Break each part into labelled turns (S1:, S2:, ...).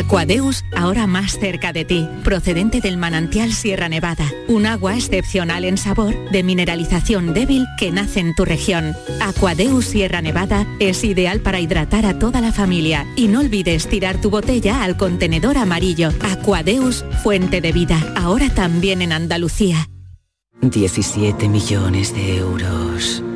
S1: Aquadeus, ahora más cerca de ti, procedente del manantial Sierra Nevada, un agua excepcional en sabor, de mineralización débil que nace en tu región. Aquadeus Sierra Nevada es ideal para hidratar a toda la familia y no olvides tirar tu botella al contenedor amarillo. Aquadeus, fuente de vida, ahora también en Andalucía.
S2: 17 millones de euros.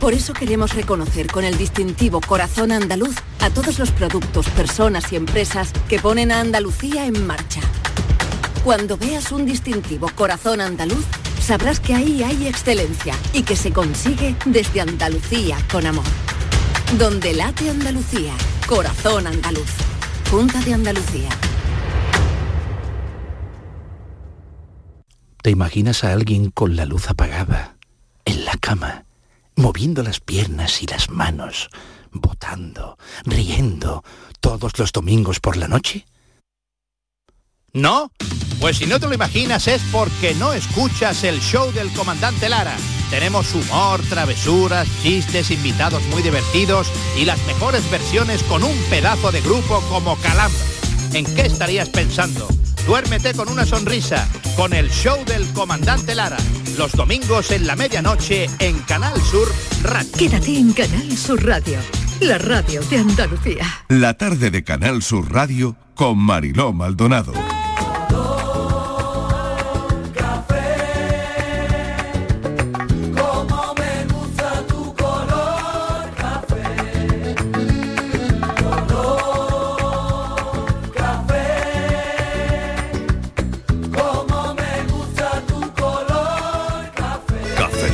S3: Por eso queremos reconocer con el distintivo Corazón Andaluz a todos los productos, personas y empresas que ponen a Andalucía en marcha. Cuando veas un distintivo Corazón Andaluz, sabrás que ahí hay excelencia y que se consigue desde Andalucía con amor. Donde late Andalucía, Corazón Andaluz. Junta de Andalucía.
S4: ¿Te imaginas a alguien con la luz apagada, en la cama, moviendo las piernas y las manos, votando, riendo, todos los domingos por la noche?
S5: ¿No? Pues si no te lo imaginas es porque no escuchas el show del comandante Lara. Tenemos humor, travesuras, chistes, invitados muy divertidos y las mejores versiones con un pedazo de grupo como Calambre. ¿En qué estarías pensando? Duérmete con una sonrisa, con el show del comandante Lara. Los domingos en la medianoche en Canal Sur Radio.
S6: Quédate en Canal Sur Radio, la radio de Andalucía.
S7: La tarde de Canal Sur Radio con Mariló Maldonado.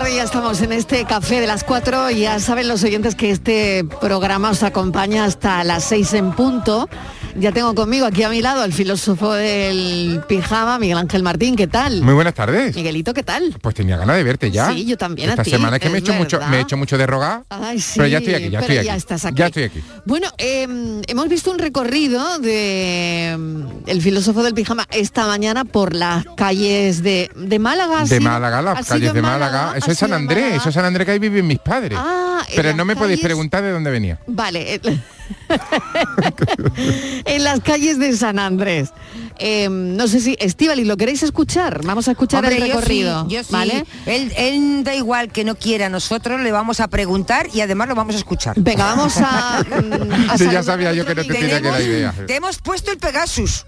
S8: tarde ya estamos en este café de las 4 y ya saben los oyentes que este programa os acompaña hasta las 6 en punto. Ya tengo conmigo aquí a mi lado al filósofo del pijama, Miguel Ángel Martín, ¿qué tal?
S9: Muy buenas tardes.
S8: Miguelito, ¿qué tal?
S9: Pues tenía ganas de verte ya.
S8: Sí, yo también a
S9: Esta
S8: ti,
S9: semana es que me he hecho mucho, me he hecho mucho de rogar.
S8: Ay, sí,
S9: pero ya estoy aquí, ya estoy aquí.
S8: ya estás aquí.
S9: Ya estoy aquí.
S8: Bueno, eh, hemos visto un recorrido de mm, el filósofo del pijama esta mañana por las calles de, de Málaga. ¿ha
S9: De? Málaga,
S8: ¿Ha
S9: las calles de Málaga.
S8: ¿Ha
S9: Eso es San Andrés, eso es San Andrés que ahí viven mis padres.
S8: Ah,
S9: pero no me podéis preguntar de dónde venía.
S8: Vale. en las calles de San Andrés. Eh, no sé si, Estivali, ¿lo queréis escuchar? Vamos a escuchar
S10: Hombre,
S8: el
S10: yo
S8: recorrido.
S10: sí, yo sí.
S8: ¿Vale?
S10: Él, él da igual que no quiera, nosotros le vamos a preguntar y además lo vamos a escuchar.
S8: Venga, vamos a...
S9: Sí, ya sabía yo que no te tenía que idea.
S10: Te hemos puesto el Pegasus.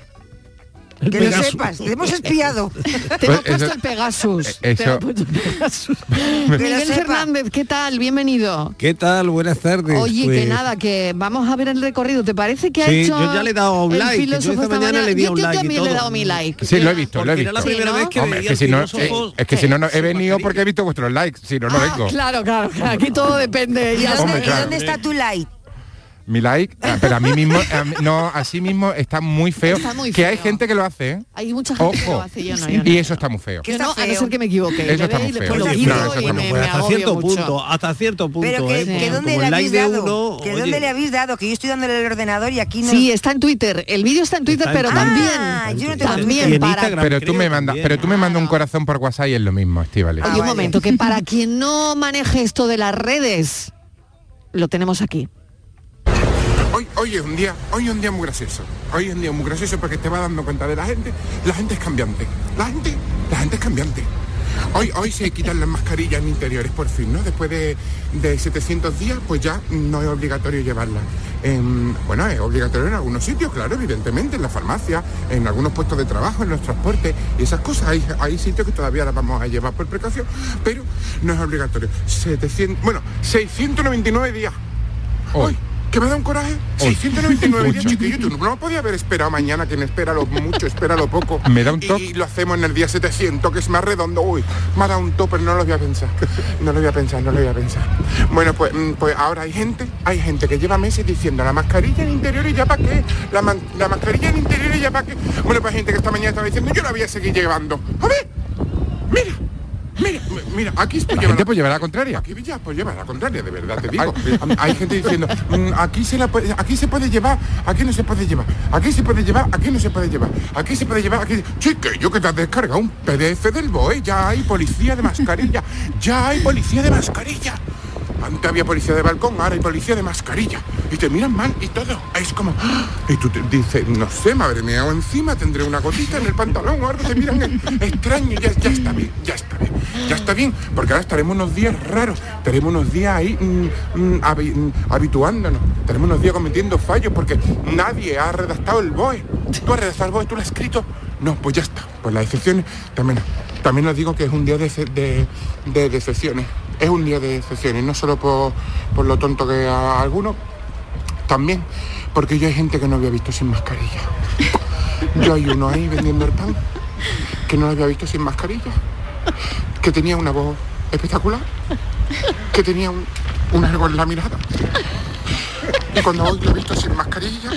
S10: Que lo sepas, te hemos espiado.
S8: Te hemos
S9: Pues eso-
S8: puesto el Pegasus.
S9: Eh,
S8: Te
S9: eso-
S8: hemos puesto el Pegasus.
S10: Que lo
S8: Miguel. Fernández, ¿qué tal? Bienvenido.
S11: ¿Qué tal? Buenas tardes.
S8: Oye, que
S11: Pues,
S8: nada, que vamos a ver el recorrido. ¿Te parece que ha
S11: Sí,
S8: hecho
S11: yo ya le he dado un
S8: el
S11: like, que yo esta
S8: esta
S11: mañana le di
S8: Yo-
S11: un
S8: yo
S11: like y
S8: también le he
S11: todo.
S8: dado mi like.
S9: Sí, lo he visto, lo he
S11: Porque era
S9: visto.
S11: la primera
S8: Sí, ¿no?
S11: vez que
S9: Hombre, es que si no, eh, es que si no, no he venido porque he visto vuestros likes, si no, no
S8: Ah,
S9: vengo.
S8: claro, claro, aquí todo depende.
S10: ¿Y
S9: claro.
S10: dónde está tu like?
S9: Mi like, ah, pero a mí mismo, a mí- no, así mismo está muy feo.
S8: Está muy
S9: que hay gente que lo hace, ¿eh?
S8: Hay mucha gente que lo hace, yo no, yo no.
S9: Y eso está muy feo.
S8: Yo no, a no ser que me equivoque.
S9: Eso está muy feo.
S11: hasta cierto punto, hasta cierto punto.
S10: Pero que,
S11: ¿eh?
S10: que
S8: Sí.
S10: dónde le habéis dado,
S11: uno,
S10: que
S11: oye,
S10: dónde le habéis dado, que yo estoy dándole el ordenador y aquí no.
S8: Sí, está en Twitter. El vídeo está en Twitter,
S11: Está en
S8: pero
S11: Twitter.
S8: también.
S10: Ah, yo no tengo
S11: Y
S8: también para.
S11: Instagram.
S9: Pero tú me mandas, pero tú me mandas un corazón por WhatsApp y es lo mismo, Estivali.
S10: Ah,
S8: Oye, un
S10: vale.
S8: momento, que para quien no maneje esto de las redes, lo tenemos aquí.
S12: Hoy, hoy es un día, hoy es un día muy gracioso. Hoy es un día muy gracioso porque te vas dando cuenta de la gente. La gente es cambiante. La gente, la gente es cambiante. Hoy, hoy se quitan las mascarillas en interiores por fin, ¿no? Después de, de 700 días, pues ya no es obligatorio llevarlas. Em, bueno, es obligatorio en algunos sitios, claro, evidentemente, en la farmacia, en algunos puestos de trabajo, en los transportes y esas cosas. Hay, hay sitios que todavía las vamos a llevar por precaución, pero no es obligatorio. 700, bueno, 699 días. Hoy, que me da un coraje. 699 días, chiquillo. Tú no, podía haber esperado mañana, quien espera lo mucho, espera lo poco.
S9: Me da un
S12: Y-
S9: toque.
S12: Y, lo hacemos en el día 700, que es más redondo. Uy, me ha dado un tope, no lo voy a pensar. No lo voy a pensar, no lo voy a pensar. Bueno, pues, mm, pues ahora hay gente, hay gente que lleva meses diciendo la mascarilla en interior y ya para qué. La, man- la mascarilla en interior y ya para qué. Bueno, pues hay gente que esta mañana estaba diciendo yo la voy a seguir llevando. A ver, mira. Mira, mira, aquí estoy
S9: La
S12: llevando.
S9: gente pues lleva la contraria.
S12: Aquí ya pues lleva la contraria, de verdad te digo. Hay gente diciendo, "Mm, aquí se la puede- aquí se puede llevar, aquí no se puede llevar, aquí se puede llevar, aquí no se puede llevar, aquí se puede llevar, aquí. Chiquillo, que te has descargado un PDF del BOE, ya hay policía de mascarilla, ya hay policía de mascarilla. Antes había policía de balcón, ahora hay policía de mascarilla. Y te miran mal y todo. Es como. ¡ah! Y tú te dices, no sé, madre mía, o encima tendré una gotita en el pantalón o algo, te miran extraño, ya, ya está bien, ya está bien. Ya está bien, porque ahora estaremos unos días raros, estaremos unos días ahí mm, mm, mm, habituándonos, estaremos unos días cometiendo fallos porque nadie ha redactado el BOE. ¿Tú has redactado el BOE? ¿Tú lo has escrito? No, pues ya está. Pues las excepciones también. También os digo que es un día de, ce- de, de decepciones. Es un día de decepciones, no solo por, por lo tonto que a algunos, también porque yo hay gente que no había visto sin mascarilla. Yo hay uno ahí vendiendo el pan que no lo había visto sin mascarilla, que tenía una voz espectacular, que tenía un, un en la mirada. Y cuando hoy lo he visto sin mascarilla,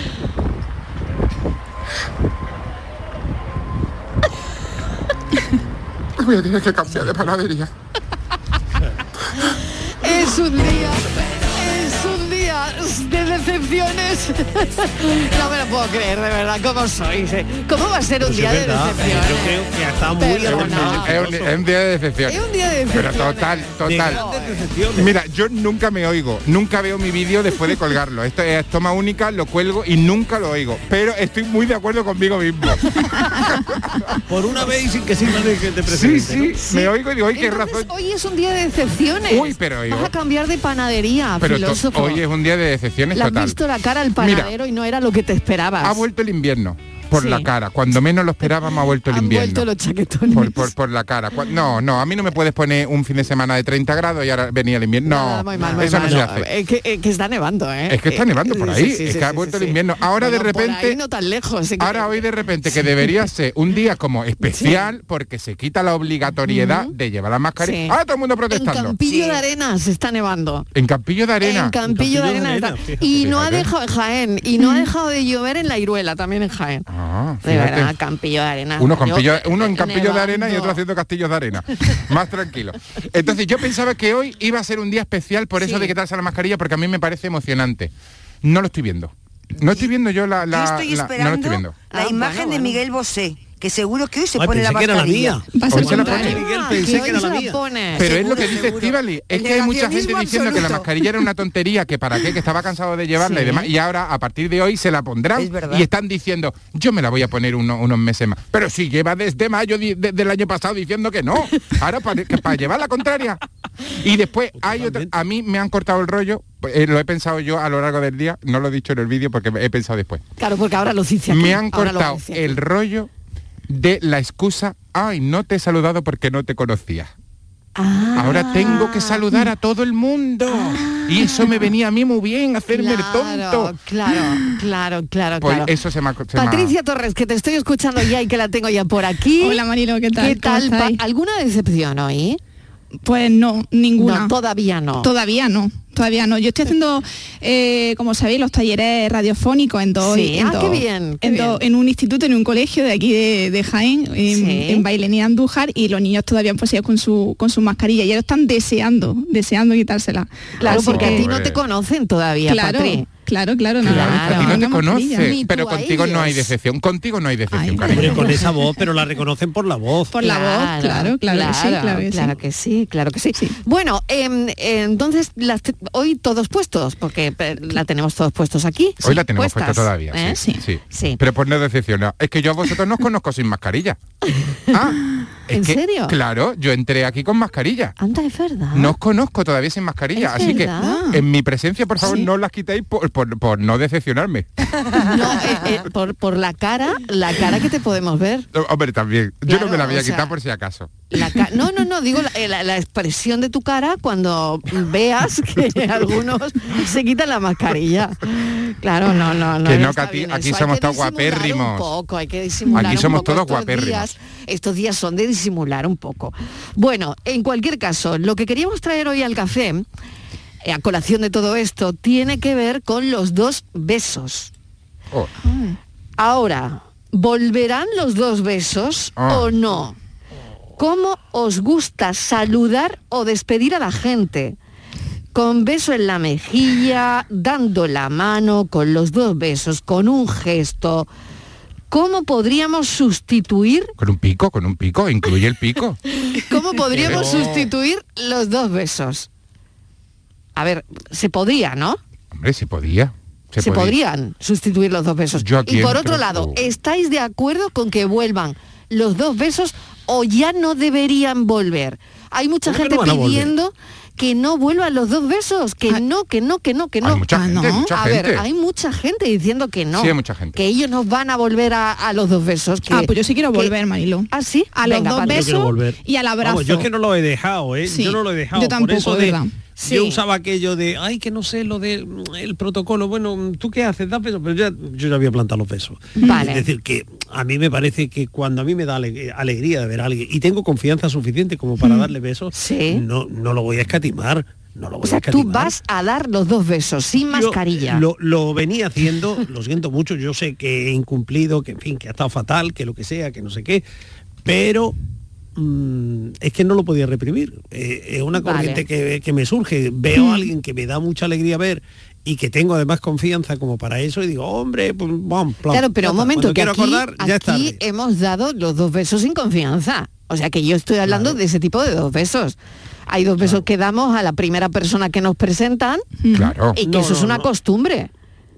S12: voy a tener que cambiar de panadería.
S8: Es un día, es de decepciones. No me lo puedo creer, de verdad, ¿cómo sois? eh? ¿Cómo va a ser un
S11: Pues
S8: día de
S11: verdad,
S8: decepciones?
S11: Yo creo que ha estado muy.
S9: Es un, es un día de decepción.
S8: Es un día de
S9: Pero
S8: decepciones.
S9: total,
S11: De
S9: total.
S11: decepciones.
S9: Mira, yo nunca me oigo, nunca veo mi vídeo después de colgarlo. Esto es toma única, lo cuelgo y nunca lo oigo. Pero estoy muy de acuerdo conmigo mismo.
S11: Por una vez y sin que sirva de que te
S9: Sí,
S11: presente.
S9: sí, me oigo y digo, ¡ay, qué
S8: Entonces,
S9: razón!
S8: hoy es un día de decepciones.
S9: Uy, pero
S8: Vas a cambiar de panadería,
S9: Pero
S8: filósofo.
S9: hoy es un día de decepciones
S8: Le has
S9: total.
S8: visto la cara al
S9: Mira,
S8: panadero y no era lo que te esperabas.
S9: ha vuelto el invierno por
S8: Sí.
S9: la cara. Cuando menos lo esperábamos ha vuelto el
S8: Han
S9: invierno.
S8: vuelto los chaquetones.
S9: Por, por, por la cara. No, no, a mí no me puedes poner un fin de semana de 30 grados y ahora venía el invierno. No,
S8: Nada, muy mal, muy
S9: eso
S8: mal.
S9: no se hace.
S8: Es que, eh, que está nevando, ¿eh?
S9: Es que está
S8: Eh,
S9: nevando por ahí,
S8: sí,
S9: es
S8: sí,
S9: que ha vuelto
S8: sí,
S9: el invierno. Ahora de
S8: Bueno,
S9: repente,
S8: ahí no tan lejos. que-
S9: ahora hoy de repente que debería ser un día como especial porque se quita la obligatoriedad de llevar la mascarilla.
S8: Sí.
S9: Ahora todo el mundo
S8: En
S9: protestando.
S8: Campillo de Arena se está nevando.
S9: En Campillo de Arena.
S8: En Campillo de Arena. está-. Y no ha dejado en Jaén. Y no ha dejado de llover en la Iruela, también en Jaén.
S9: Ah,
S8: De
S9: fíjate.
S8: verdad, Campillo de Arena.
S9: Uno,
S8: Yo-
S9: campillo, uno en Campillo de Arena y otro haciendo castillos de arena. Más tranquilo. Entonces yo pensaba que hoy iba a ser un día especial por eso
S8: Sí.
S9: de quitarse la mascarilla porque a mí me parece emocionante. No lo estoy viendo. No estoy viendo yo la... la-
S10: Yo estoy
S9: la- no lo
S10: esperando
S9: estoy viendo.
S10: la
S8: Ah,
S10: imagen
S8: bueno,
S10: de. Miguel Bosé, que seguro que hoy se
S11: Ay,
S10: pone la
S11: pensé que era la
S10: mascarilla.
S11: mía.
S8: Vas a
S9: Hoy se la
S8: poner-
S9: pone.
S11: Miguel, pensé
S8: que
S11: que
S8: hoy
S11: era la mía.
S9: Pero es lo que dice. Estivali, es que hay mucha gente diciendo que la mascarilla era una tontería, que para qué, que estaba cansado de llevarla y demás, y ahora a partir de hoy se la pondrán y están diciendo, yo me la voy a poner uno- unos meses más. Pero si lleva desde mayo de- del año pasado diciendo que no, ahora para, llevar la contraria. Y después hay otra, a mí me han cortado el rollo, eh, lo he pensado yo a lo largo del día, no lo he dicho en el vídeo porque he pensado después.
S8: Claro, porque ahora lo dice aquí.
S9: Me han
S8: ahora
S9: cortado el rollo de la excusa, ay, no te he saludado porque no te conocía.
S8: Ah.
S9: Ahora tengo que saludar a todo el mundo. Y eso me venía a mí muy bien, hacerme el tonto.
S8: Claro, claro, claro,
S9: Pues
S8: claro.
S9: eso se me ha... se me
S8: Patricia Torres, que te estoy escuchando ya y que la tengo ya por aquí.
S13: Hola, Marilo, ¿qué tal?
S8: ¿Qué
S13: ¿Cómo
S8: tal? ¿Alguna decepción hoy?
S13: Pues no, ninguna.
S8: No, todavía no.
S13: Todavía no, todavía no. Yo estoy haciendo, eh, como sabéis, los talleres radiofónicos en dos...
S8: Sí,
S13: en
S8: ah,
S13: dos-
S8: qué bien, qué
S13: en, dos-
S8: bien.
S13: en un instituto, en un colegio de aquí de, de Jaén, en,
S8: Sí.
S13: en Bailenía Andújar, y los niños todavía han pasado con su, con su mascarilla y ellos están deseando, deseando quitársela.
S8: Claro,
S13: Así
S8: porque a ti no te conocen todavía,
S13: Claro,
S8: Patri.
S13: Claro, claro. no,
S9: Claro,
S13: no,
S9: a ti no
S13: no,
S9: te conoce, pero contigo no hay decepción. Contigo no hay decepción, cariño.
S11: Hombre, con esa voz, pero la reconocen por la voz.
S13: Por la voz, claro, claro, que sí, claro que sí.
S8: claro que sí, claro que sí. Bueno, em, entonces las hoy todos puestos, porque la tenemos todos puestos aquí.
S9: Hoy
S8: sí,
S9: la tenemos puesta todavía,
S8: ¿eh?
S9: sí, sí,
S8: Sí.
S9: Pero por no decepcionar. Es que yo a vosotros no os conozco sin mascarilla. Ah, es
S8: ¿En
S9: que,
S8: serio?
S9: Claro, yo entré aquí con mascarilla.
S8: Anda, es verdad.
S9: No os conozco todavía sin mascarilla, así
S8: verdad.
S9: que en mi presencia, por favor, no las quitéis por, por- por no decepcionarme.
S8: No, eh, eh, por, por la cara, la cara que te podemos ver.
S9: Hombre, también. yo no me la voy a
S8: sea,
S9: quitar por si acaso.
S8: La no, no, no, digo la, eh, la- la expresión de tu cara cuando veas que algunos se quitan la mascarilla. Claro, no, no, no.
S9: Que no, que aquí- somos todos guapérrimos.
S8: Un poco, hay que disimular
S9: Aquí
S8: un
S9: somos
S8: poco.
S9: todos
S8: Estos
S9: guapérrimos.
S8: días- estos días son de disimular un poco. Bueno, en cualquier caso, lo que queríamos traer hoy al café, eh, a colación de todo esto, tiene que ver con los dos besos.
S9: Oh.
S8: Ahora, ¿volverán los dos besos
S9: Ah.
S8: o no? ¿Cómo os gusta saludar o despedir a la gente? Con beso en la mejilla, dando la mano, con los dos besos, con un gesto. ¿Cómo podríamos sustituir,
S9: Con un pico, con un pico, incluye el pico.
S8: cómo podríamos
S9: Pero-
S8: sustituir los dos besos? A ver, se podría, ¿no?
S9: Hombre, si podía.
S8: Se,
S9: podía.
S8: podrían sustituir los dos besos.
S9: Yo aquí
S8: y por otro lado. ¿estáis de acuerdo con que vuelvan los dos besos o ya no deberían volver? Hay mucha
S11: ¿Cómo que
S8: gente
S11: no volver?
S8: Que no vuelvan los dos besos, que no, que no, que no, que no.
S9: Hay mucha
S8: Ah,
S9: gente,
S8: ¿no?
S9: mucha
S8: a ver, hay mucha gente diciendo que no.
S9: Sí, hay mucha gente.
S8: Que ellos no van a volver a, a los dos besos. Que,
S13: Ah, pues yo sí quiero
S8: que-
S13: volver, Marilo.
S8: ¿Ah, sí?
S13: A los
S8: Venga,
S13: dos.
S11: Yo quiero
S13: besos y al abrazo.
S11: Vamos, yo es que no lo he dejado, ¿eh?
S13: Sí,
S11: yo no lo he dejado.
S13: yo
S11: por
S13: tampoco,
S11: eso
S13: de
S11: de,
S13: verdad.
S8: Sí.
S11: Yo usaba aquello de, ay, que no sé lo del el protocolo. Bueno, ¿tú qué haces? Da besos, pero ya, yo ya había plantado los besos.
S8: Vale.
S11: Es decir, que a mí me parece que cuando a mí me da ale- alegría de ver a alguien y tengo confianza suficiente como para
S13: Mm.
S11: darle besos,
S8: Sí.
S11: no, no lo voy a escatimar. No lo voy
S8: O sea,
S11: a
S8: tú vas a dar los dos besos sin
S11: Yo
S8: mascarilla.
S11: Lo, lo venía haciendo, lo siento mucho, yo sé que he incumplido, que en fin, que ha estado fatal, que lo que sea, que no sé qué, pero mm, es que no lo podía reprimir. Eh, es una
S8: Vale.
S11: corriente que, que me surge. Veo a alguien que me da mucha alegría ver y que tengo además confianza como para eso y digo, hombre, pues vamos. plan,
S8: Claro, pero un momento,
S11: Cuando
S8: que
S11: quiero
S8: aquí,
S11: acordar, ya
S8: aquí hemos dado los dos besos sin confianza. O sea que yo estoy hablando de ese tipo de dos besos. Hay dos besos que damos a la primera persona que nos presentan
S9: Claro.
S8: y que
S11: No,
S8: eso es una
S11: no.
S8: costumbre.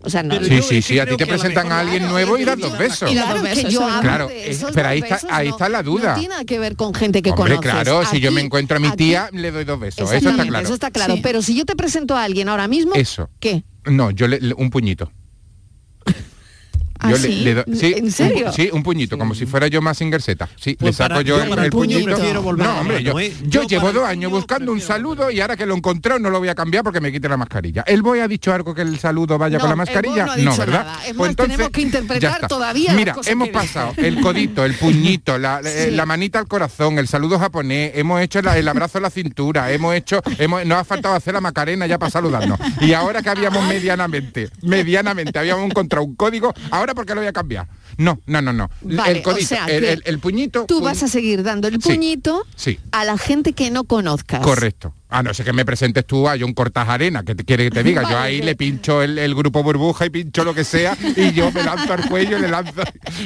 S8: O sea, no,
S9: Sí,
S11: yo
S9: sí, sí, a ti te presentan a alguien nuevo y das dos besos.
S8: Claro,
S9: Claro,
S8: de
S9: es-
S8: esos
S9: pero ahí está-
S8: besos,
S9: ahí está la duda.
S8: No tiene nada que ver con gente que
S9: Hombre,
S8: conoces.
S9: claro, si yo me encuentro a mi
S8: aquí-
S9: tía, le doy dos besos. Eso está claro.
S8: Eso está claro.
S13: Sí.
S8: Pero si yo te presento a alguien ahora mismo,
S9: Eso.
S8: ¿qué?
S9: No, yo le, le- un puñito.
S13: ¿Ah,
S9: Yo
S13: sí?
S9: le, sí,
S8: ¿En
S9: un-
S8: serio?
S9: sí, un puñito, como si fuera yo más Z. Sí,
S11: Pues
S9: le saco
S11: para-
S9: yo
S11: yo
S9: el,
S11: para
S9: el
S11: el puño
S9: puñito.
S11: volver
S9: No, hombre, yo,
S11: ¿eh?
S9: yo
S11: Yo
S9: llevo dos años buscando un saludo y ahora que lo he encontrado no lo voy a cambiar porque me quite la mascarilla. ¿El boy ha dicho algo que el saludo vaya
S8: No,
S9: con la mascarilla?
S8: no
S9: ¿verdad?
S8: nada. Es
S9: Pues
S8: más, tenemos que interpretar todavía las
S9: Mira,
S8: cosas
S9: hemos pasado el codito, el puñito, la, eh,
S8: Sí.
S9: la manita al corazón, el saludo japonés, hemos hecho la- el abrazo a la cintura, hemos hecho, hemos, nos ha faltado hacer la macarena ya para saludarnos. Y ahora que habíamos medianamente, medianamente, habíamos encontrado un código, ahora ¿por qué lo voy a cambiar? No, no, no, no.
S8: Vale,
S9: el codito,
S8: o sea
S9: el,
S8: que
S9: el- el puñito.
S8: Tú
S9: puñ-
S8: vas a seguir dando el
S9: Sí.
S8: puñito
S9: Sí.
S8: a la gente que no conozcas.
S9: Correcto. Ah, no sé que me presentes tú a John Cortajarena, que te quiere que te diga. Yo ahí le pincho el, grupo burbuja y pincho lo que sea y yo me lanzo al cuello y le lanzo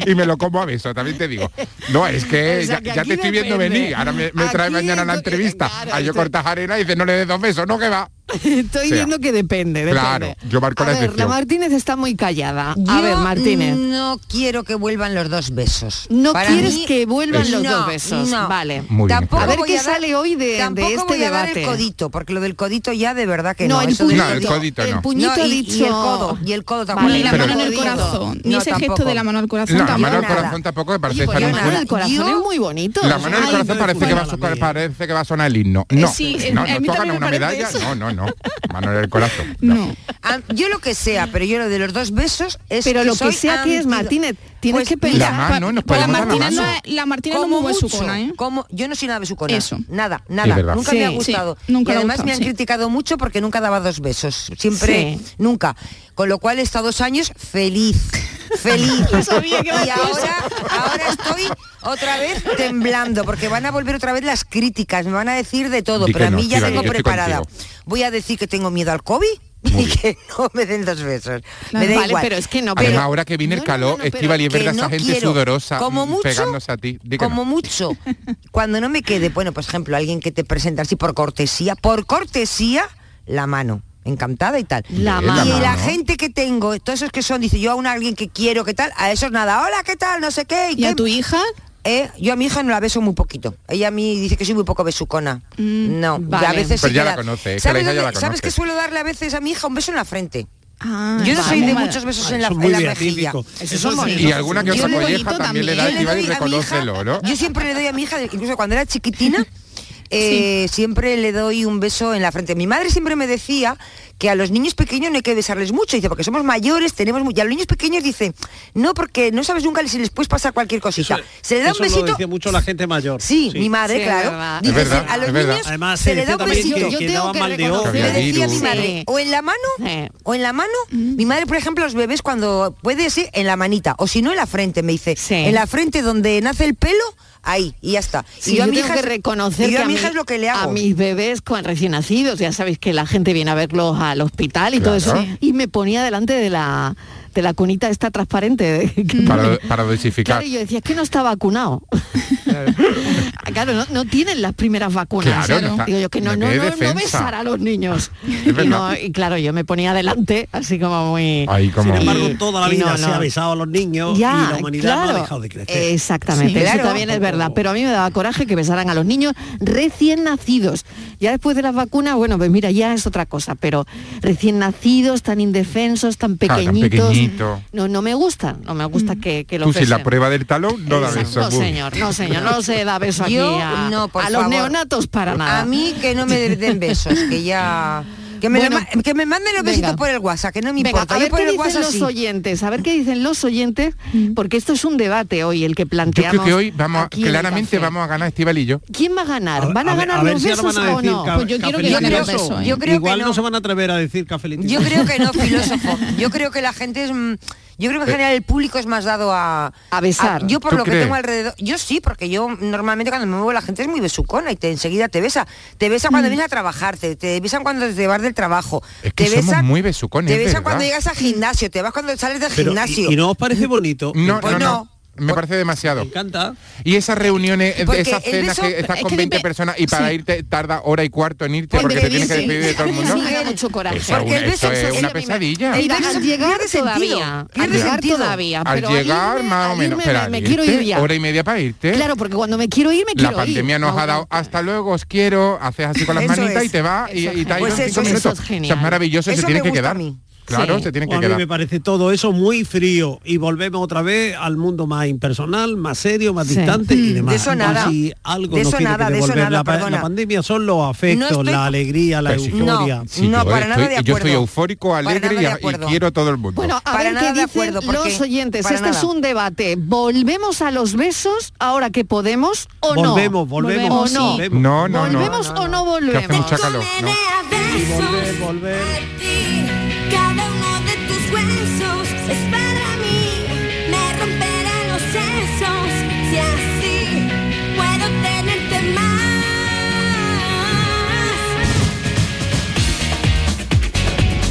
S9: y me lo como a beso, también te digo. No, es que, ya, te estoy viendo venir. Ahora me, me trae mañana la entrevista que,
S8: claro,
S9: a John Cortajarena y dice, no le des dos besos, no que va.
S8: Estoy viendo que depende, depende,
S9: Claro, yo marco la
S8: ver, Martínez está muy callada.
S10: Yo a
S8: ver, Martínez.
S10: No quiero que vuelvan los dos besos.
S8: No quieres que vuelvan los dos besos.
S10: No.
S8: Vale.
S9: Muy bien,
S8: a ver qué sale hoy de este debate
S10: porque lo del codito ya de verdad que no.
S8: No, el,
S9: puñito, el codito no.
S10: El puñito y, el codo, el
S13: ni la mano en el corazón, ni ese gesto de la mano al corazón
S9: no,
S13: tampoco.
S9: La mano al corazón tampoco me parece tan
S8: La mano al corazón muy bonito.
S9: La mano
S8: al
S9: corazón parece que va a sonar, el himno. No,
S13: eh,
S9: no, no una medalla, no, no, no. Mano en el corazón. No.
S10: Ah, yo lo que sea, pero yo lo de los dos besos es
S8: Pero lo que sea que es Martínez tienes que
S10: pensar.
S9: La,
S13: man, no, la no
S10: como yo no soy nada besucona.
S13: Eso.
S10: Nada, nada. Nunca me ha gustado.
S13: Nunca
S10: y además me han criticado mucho porque nunca daba dos besos. Siempre, nunca. Con lo cual he estado dos años feliz. Feliz. y ahora, ahora estoy otra vez temblando, porque van a volver otra vez las críticas, me van a decir de todo, pero a mí ya tengo preparada. Voy a decir que tengo miedo al COVID y que no me den dos besos.
S8: Vale, pero es que no.
S9: Además,
S8: pero,
S9: ahora que viene el calor,
S8: esquiva
S9: y es verdad esa gente sudorosa
S10: como
S9: mm,
S10: mucho,
S9: pegándose a ti.
S10: Como mucho. Cuando no me quede, bueno, por ejemplo, alguien que te presenta así por cortesía, por cortesía, la mano encantada y tal.
S8: La
S10: y la gente que tengo, todos esos que son, dice yo a un alguien que quiero, que tal, a esos nada, hola, ¿qué tal? No sé qué.
S13: ¿Y, ¿Y
S10: a
S13: tu hija?
S10: ¿Eh? yo a mi hija no la beso muy poquito. Ella a mí dice que soy muy poco besucona. No,
S8: vale.
S10: a veces
S9: Pero ya la conoce, ¿Sabes, que
S10: ¿Sabes que suelo darle a veces a mi hija un beso en la frente? Yo no soy de muchos besos en la, en la mejilla.
S9: Y alguna que otra colleja también, le da
S10: el y
S9: reconócelo, ¿no?
S10: Yo siempre le doy a mi hija, incluso cuando era chiquitina, eh, siempre le doy un beso en la frente. Mi madre siempre me decía que a los niños pequeños no hay que besarles mucho, dice, porque somos mayores, tenemos muy... Y a los niños pequeños dice, no, porque no sabes nunca si les puedes pasar cualquier cosita. Se le da un
S11: besito... Lo dice mucho la gente mayor.
S10: Sí, mi madre, claro. Dice, a los niños
S11: Además,
S10: se, le da un besito.
S8: Yo tengo que
S10: le decía a
S9: mi
S10: madre, o en la mano, o en la mano, mi madre, por ejemplo, los bebés cuando puede ser en la manita, o si no en la frente, me dice, en la frente donde nace el pelo, ahí y ya está. Y yo, a mi hija
S8: que reconocer
S10: a, mi hija es lo que le.
S8: A mis bebés con, recién nacidos, ya sabéis que la gente viene a verlos al hospital y todo eso. Y me ponía delante de la la cunita está transparente. ¿eh?
S9: Para, para dosificar.
S8: Yo decía, es que no está vacunado. claro, no, tienen las primeras vacunas.
S9: Claro, ¿eh?
S8: Digo yo que no,
S9: no,
S8: no, no besar a los niños. Y, claro, yo me ponía adelante, así como muy...
S9: Ahí como...
S11: Sin embargo, toda la vida se ha besado a los niños
S8: ya,
S11: y la humanidad no ha dejado de crecer.
S8: Exactamente, eso también es verdad. Pero a mí me daba coraje que besaran a los niños recién nacidos. Ya después de las vacunas, bueno, pues mira, ya es otra cosa, pero recién nacidos, tan indefensos. Tan pequeñitos no, no me gusta, no me gusta mm. que, que lo
S9: Tú si la prueba del talón no
S8: Exacto.
S9: la.
S8: No, señor, no, señor, no se da beso aquí a,
S10: no,
S8: a los neonatos para nada.
S10: A mí que no me den besos, que ya... Que me, que me manden los
S8: venga.
S10: besitos por el WhatsApp, que no me
S8: venga. A ver, qué dicen los oyentes, a ver qué dicen los oyentes, porque esto es un debate hoy el que planteamos.
S9: Yo creo que hoy vamos claramente vamos a ganar Estival y yo.
S8: ¿Quién va a ganar? ¿Van a, ganar los besos o no?
S13: Pues yo quiero que los besos.
S11: Igual no se van a atrever a decir café cafelito.
S10: Yo creo que no, filósofo. Yo creo que la gente es mm, yo creo que en eh. general el público es más dado a...
S8: A besar.
S10: Yo por lo que tengo alrededor... Yo sí, porque yo normalmente cuando me muevo la gente es muy besucona y te, enseguida te besa. Te besa cuando mm. vienes a trabajar, te, te, besan cuando te vas del trabajo.
S9: Es que
S10: te
S9: somos muy besucones.
S10: Te besan cuando llegas al gimnasio, te vas cuando sales del gimnasio.
S11: Y, no os parece bonito?
S9: no.
S10: Pues
S9: no.
S10: no
S9: me parece demasiado.
S11: Me encanta.
S9: Y esas reuniones,
S10: porque
S9: esas cenas que estás con
S13: que
S9: 20 personas y para irte tarda hora y cuarto en irte
S10: porque,
S9: te tienes que despedir de todo el mundo.
S8: Mucho coraje.
S10: Porque
S9: es, una pesadilla.
S8: Al llegar todavía, al llegar todavía,
S9: al llegar más o menos,
S8: me quiero ir ya.
S9: Hora y media para irte.
S8: Claro, porque cuando me quiero ir me quiero ir.
S9: La pandemia nos ha dado hasta luego, os quiero, haces así con las manitas y te va y te ha ido 5
S10: pues
S9: minutos.
S8: Eso es
S9: maravilloso, se tiene que quedar. Claro, se
S11: tienen
S9: que
S11: a mí me parece todo eso muy frío y volvemos otra vez al mundo más impersonal, más serio, más
S8: sí.
S11: distante y
S10: mm.
S11: demás.
S10: De eso nada.
S11: Si algo
S10: de eso
S11: nos
S10: nada, de eso nada,
S11: la,
S10: perdona.
S11: la, pandemia son los afectos,
S10: no estoy...
S11: la alegría, la
S9: pues
S11: euforia.
S9: No,
S10: no
S9: yo,
S10: para
S9: estoy, nada
S10: de acuerdo.
S9: Yo estoy eufórico, alegre y, quiero a todo el mundo.
S8: Bueno, a ver qué
S10: de
S8: los oyentes. Este es un debate. ¿Volvemos a los besos ahora que podemos o no?
S11: Volvemos, volvemos.
S8: no?
S9: No, no,
S8: ¿Volvemos o no volvemos?
S14: volvemos.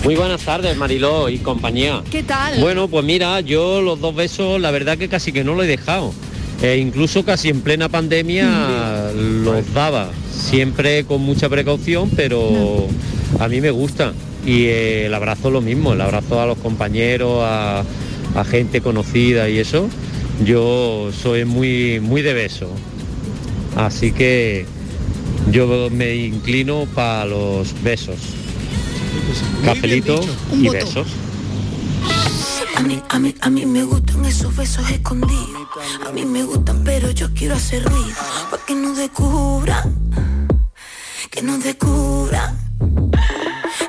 S15: Muy buenas tardes, Mariló y compañía.
S8: ¿Qué tal?
S15: Bueno, pues mira, yo los dos besos, la verdad que casi que no lo he dejado. E incluso casi en plena pandemia los daba, siempre con mucha precaución, pero a mí me gusta. Y eh, el abrazo lo mismo, el abrazo a los compañeros, a, a gente conocida y eso, Yo soy muy, muy de beso. Así que yo me inclino para los besos. Cafelito y besos.
S14: A mí, a mí, a mí me gustan esos besos escondidos. A mí me gustan, pero yo quiero hacer ruido. Pa' que no descubra, que no descubra.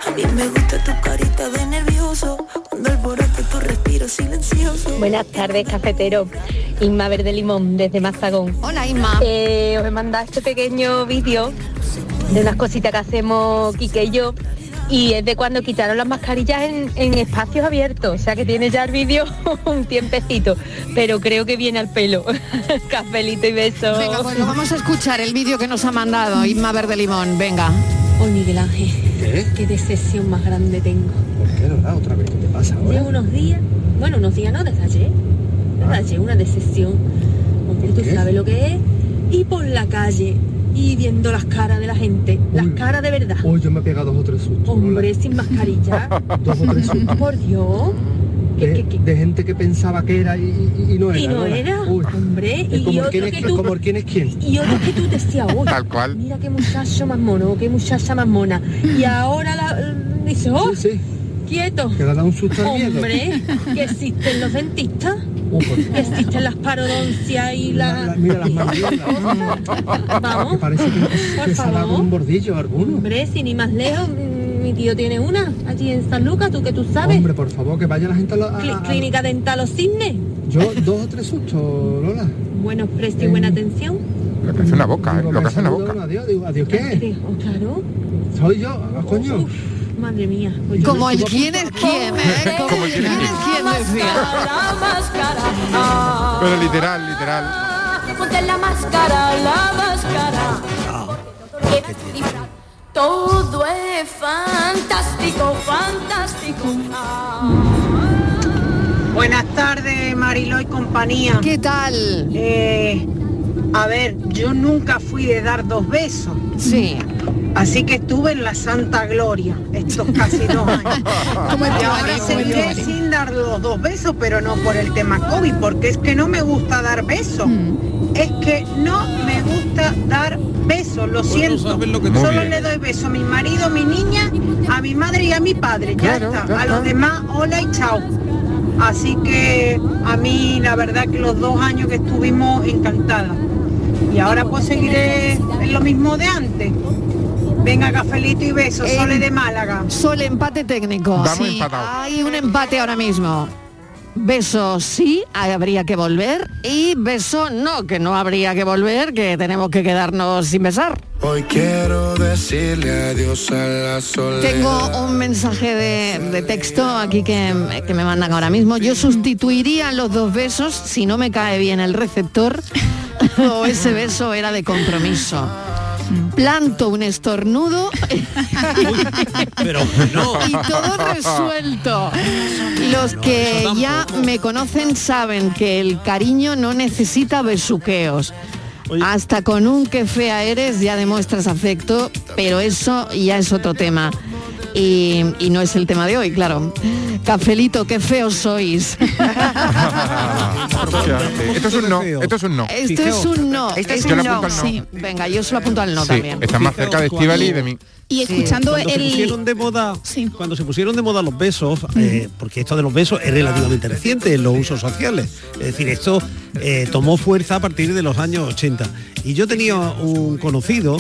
S14: A mí me gusta tu carita de nervioso. Cuando alborote tu respiro silencioso.
S16: Buenas tardes, cafetero. Inma Verde Limón, desde Mazagón.
S8: Hola, Inma.
S16: Eh, os he mandado este pequeño vídeo de unas cositas que hacemos Quique y yo. Y es de cuando quitaron las mascarillas en, en espacios abiertos. O sea que tiene ya el vídeo un tiempecito. Pero creo que viene al pelo. Cafelito y beso.
S8: Venga, pues lo vamos a escuchar el vídeo que nos ha mandado Inma Verde Limón. Venga.
S16: Hoy Miguel Ángel, qué decepción más grande tengo.
S11: ¿Por qué, Lola? ¿Otra vez? ¿Qué te pasa
S16: Llevo unos días, bueno, unos días no, desde ayer. Desde ayer, una decepción. Hombre, tú sabes lo que es. Y por la calle, y viendo las caras de la gente, las caras de verdad.
S11: Uy, yo me he pegado dos o tres sustos.
S16: Hombre, sin mascarilla.
S11: Dos o tres sustos.
S16: por Dios.
S11: De, de gente que pensaba que era y, y- y no era.
S16: Y no era,
S11: Uy.
S16: hombre. Y
S11: como
S16: otro
S11: quién es,
S16: que
S11: quién-
S16: tú-
S11: como quién es quién.
S16: Y otro que tú decías, uy,
S9: Tal cual.
S16: mira qué muchacho más mono, qué muchacha más mona. Y ahora la, dice, oh, quieto.
S11: Que le ha dado un susto.
S16: Hombre, que existen los dentistas, existen las parodoncias y la...
S11: Mira las mandíbulas.
S16: Vamos,
S11: Que parece que,
S16: por
S11: que se ha dado
S16: favor.
S11: un bordillo alguno.
S16: Hombre, sin ir más lejos, mm, mi tío tiene una allí en San Lucas, tú que tú sabes.
S11: Hombre, por favor, que vaya la gente a la...
S16: Clínica Dental Los Cisnes.
S11: Yo dos o tres sustos, Lola.
S16: Buenos precios y buena atención.
S9: Lo que hace una boca, ¿eh? Lo que hace una boca.
S11: Adiós, digo, adiós, ¿qué?
S16: Claro,
S11: Soy yo, coño.
S16: Madre mía. Pues
S8: Como el quién es quién, ¿eh? Como el quién es quién decía.
S14: La máscara.
S9: Pero literal, literal.
S14: Ponte la máscara, la máscara. Todo es fantástico, fantástico.
S17: Buenas tardes, Mariló y compañía.
S8: ¿Qué tal?
S17: Eh, a ver, yo nunca fui de dar dos besos.
S8: Sí.
S17: Así que estuve en la Santa Gloria estos casi dos años. Y ahora seguiré sin dar los dos besos, pero no por el tema COVID, porque es que no me gusta dar besos. Es que no me gusta dar besos, lo siento.
S11: sabes lo que
S17: Solo
S11: bien.
S17: le doy beso a mi marido, a mi niña, a mi madre y a mi padre. Ya
S9: Claro,
S17: está.
S9: ya
S17: a los demás, hola y chao. Así que a mí la verdad que los dos años que estuvimos encantada. Y ahora pues seguiré en lo mismo de antes. Venga, cafelito y besos,
S8: En-
S17: Sole de Málaga.
S8: Solo empate técnico.
S17: Vamos
S8: Sí, hay un empate ahora mismo. Beso sí, habría que volver. Y beso no, que no habría que volver, que tenemos que quedarnos sin besar.
S18: Hoy quiero decirle adiós a la soledad.
S8: Tengo un mensaje de, de texto aquí que, que me mandan ahora mismo. Yo sustituiría los dos besos si no me cae bien el receptor o ese beso era de compromiso. Planto un estornudo
S11: Pero no.
S8: y todo resuelto. Los que ya me conocen saben que el cariño no necesita besuqueos. Hasta con un que fea eres ya demuestras afecto, pero eso ya es otro tema. Y, y no es el tema de hoy, claro. Cafelito, qué feos sois.
S9: Esto es un no, esto es un no.
S8: Esto es un no.
S9: Esto es un no. Sí.
S8: Venga, yo se lo apunto al no
S9: Sí,
S8: también.
S9: está más cerca de Estivali y de mí.
S13: Y escuchando
S11: cuando se
S13: el...
S11: pusieron de moda cuando se pusieron de moda los besos eh, porque esto de los besos es relativamente reciente en los usos sociales es decir esto eh, tomó fuerza a partir de los años 80 y yo tenía un conocido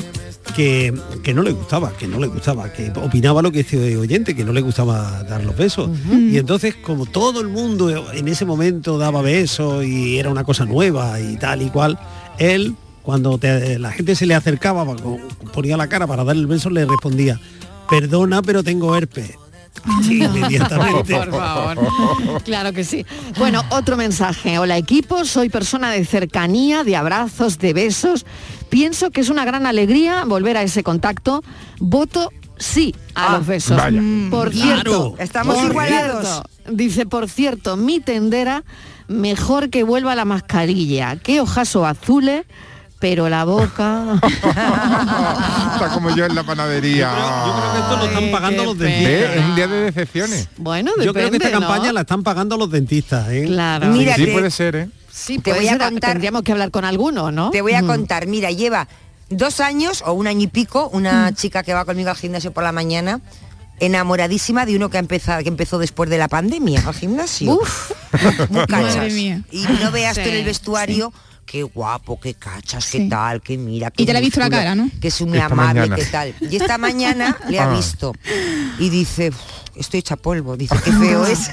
S11: que, que no le gustaba, que no le gustaba, que opinaba lo que este oyente, que no le gustaba dar los besos. Y entonces, como todo el mundo en ese momento daba besos y era una cosa nueva y tal y cual, él, cuando te- la gente se le acercaba, ponía la cara para darle el beso, le respondía, perdona, pero tengo herpes. Sí, inmediatamente.
S8: Por favor. Claro que sí. Bueno, otro mensaje. Hola equipo, soy persona de cercanía, de abrazos, de besos. Pienso que es una gran alegría volver a ese contacto. Voto sí a
S10: Ah,
S8: los besos.
S10: vaya.
S8: Por
S10: Claro.
S8: cierto,
S10: Estamos
S8: por
S10: igualados.
S8: cierto, dice, por cierto, mi tendera, mejor que vuelva la mascarilla. Qué ojazo azules, pero la boca...
S9: Está como yo en la panadería.
S11: Yo creo que esto lo están pagando los dentistas.
S9: Es un día de decepciones.
S8: Bueno,
S11: Yo creo que esta
S8: depende, ¿no?
S11: campaña la están pagando los dentistas, ¿eh?
S8: Claro.
S10: Mira
S9: sí,
S10: que-
S9: puede ser, ¿eh?
S8: Sí,
S10: te voy a
S8: ser,
S10: contar.
S8: Tendríamos que hablar con alguno, ¿no?
S10: Te voy a
S8: Mm.
S10: contar, mira, lleva dos años o un año y pico, una chica que va conmigo al gimnasio por la mañana, enamoradísima de uno que, ha empezado, que empezó después de la pandemia al gimnasio. Muy cachas.
S13: Madre mía.
S10: Y no veas tú en el vestuario. Qué guapo, qué cachas, qué tal, qué mira. qué
S13: Y ya le ha visto la cara, ¿no?
S10: Que es muy
S13: Esta
S10: amable,
S13: mañana.
S10: qué tal. Y esta mañana le ha
S13: Ah.
S10: visto y dice, "Uf, estoy hecha polvo. Dice, qué feo es.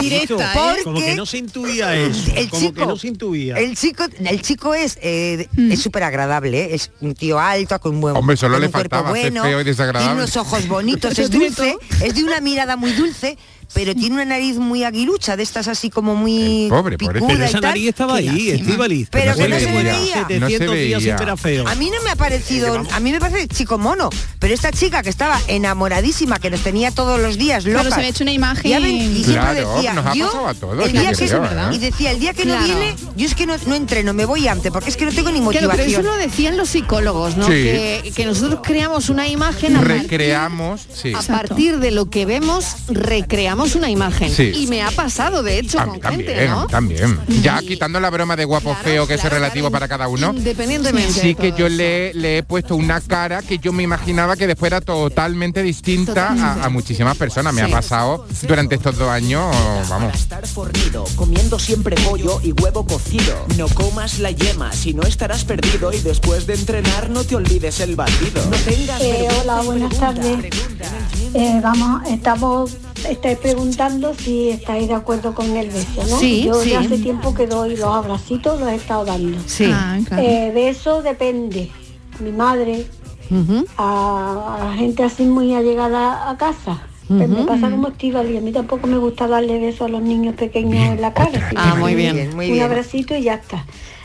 S11: Directa,
S10: Porque
S11: Como que no se intuía eso.
S10: el
S11: como
S10: chico,
S11: que no se intuía.
S10: El chico, el chico es eh,
S13: Mm.
S10: es súper agradable, ¿eh? es un tío alto, con un buen
S9: Hombre, solo
S10: con
S9: le
S10: un cuerpo
S9: faltaba
S10: bueno,
S9: feo y desagradable.
S10: Tiene unos ojos bonitos, es dulce, es de una mirada muy dulce, pero tiene una nariz muy aguilucha, de estas así como muy
S11: Pobre,
S10: picuda
S11: Pero esa
S10: tal.
S11: nariz estaba ahí. Estíbaliz.
S10: Pero
S11: ¿Te
S10: que no
S11: acuerdas
S10: se veía.
S11: 700 días sin ver a feo.
S10: A mí no me ha parecido, a mí me parece chico mono, pero esta chica que estaba enamoradísima, que nos tenía todos los días
S13: Claro,
S10: locas.
S13: se había hecho una imagen-
S10: ya ven, y siempre
S9: Claro,
S10: decía,
S9: nos ha
S10: yo,
S9: pasado a todos,
S10: el día que, y decía, el día que
S8: Claro.
S10: no viene, yo es que no, no entreno, me voy antes, porque es que no tengo ni
S8: Claro,
S10: motivación.
S8: pero eso lo decían los psicólogos, ¿no?
S9: Sí.
S8: Que, que nosotros creamos una imagen a partir,
S9: Recreamos, sí.
S8: a partir de lo que vemos, recreamos una imagen.
S9: Sí.
S8: Y me ha pasado, de hecho,
S9: A
S8: con
S9: mí
S8: gente,
S9: también,
S8: ¿no?
S9: también. Ya quitando la broma de guapo feo, que eso es relativo para cada uno.
S8: Independientemente
S9: Sí
S8: de
S9: que yo le, le he puesto una cara que yo me imaginaba que después era totalmente distinta a, a muchísimas personas. Me ha
S19: Sí.
S9: pasado durante estos dos años, vamos.
S19: Estar fornido, comiendo siempre pollo y huevo cocido. No comas la yema, si no estarás perdido y después de entrenar no te olvides el batido. No tengas
S20: Eh, hola,
S19: y
S20: buenas tardes. Eh, vamos, estamos, estáis preguntando si estáis de acuerdo con el beso, ¿no?
S8: Sí,
S20: Yo
S8: sí.
S20: ya hace tiempo que doy los abracitos, los he estado dando.
S8: Sí. Ah, claro.
S20: Eh, beso depende. Mi madre, a, a la gente así muy allegada a casa. Pues me pasa como Estíbal y a mí tampoco me gusta darle besos a los niños pequeños en la cara.
S8: Ah, muy
S20: un-
S8: bien.
S10: muy
S20: un
S10: bien.
S20: abracito y ya está.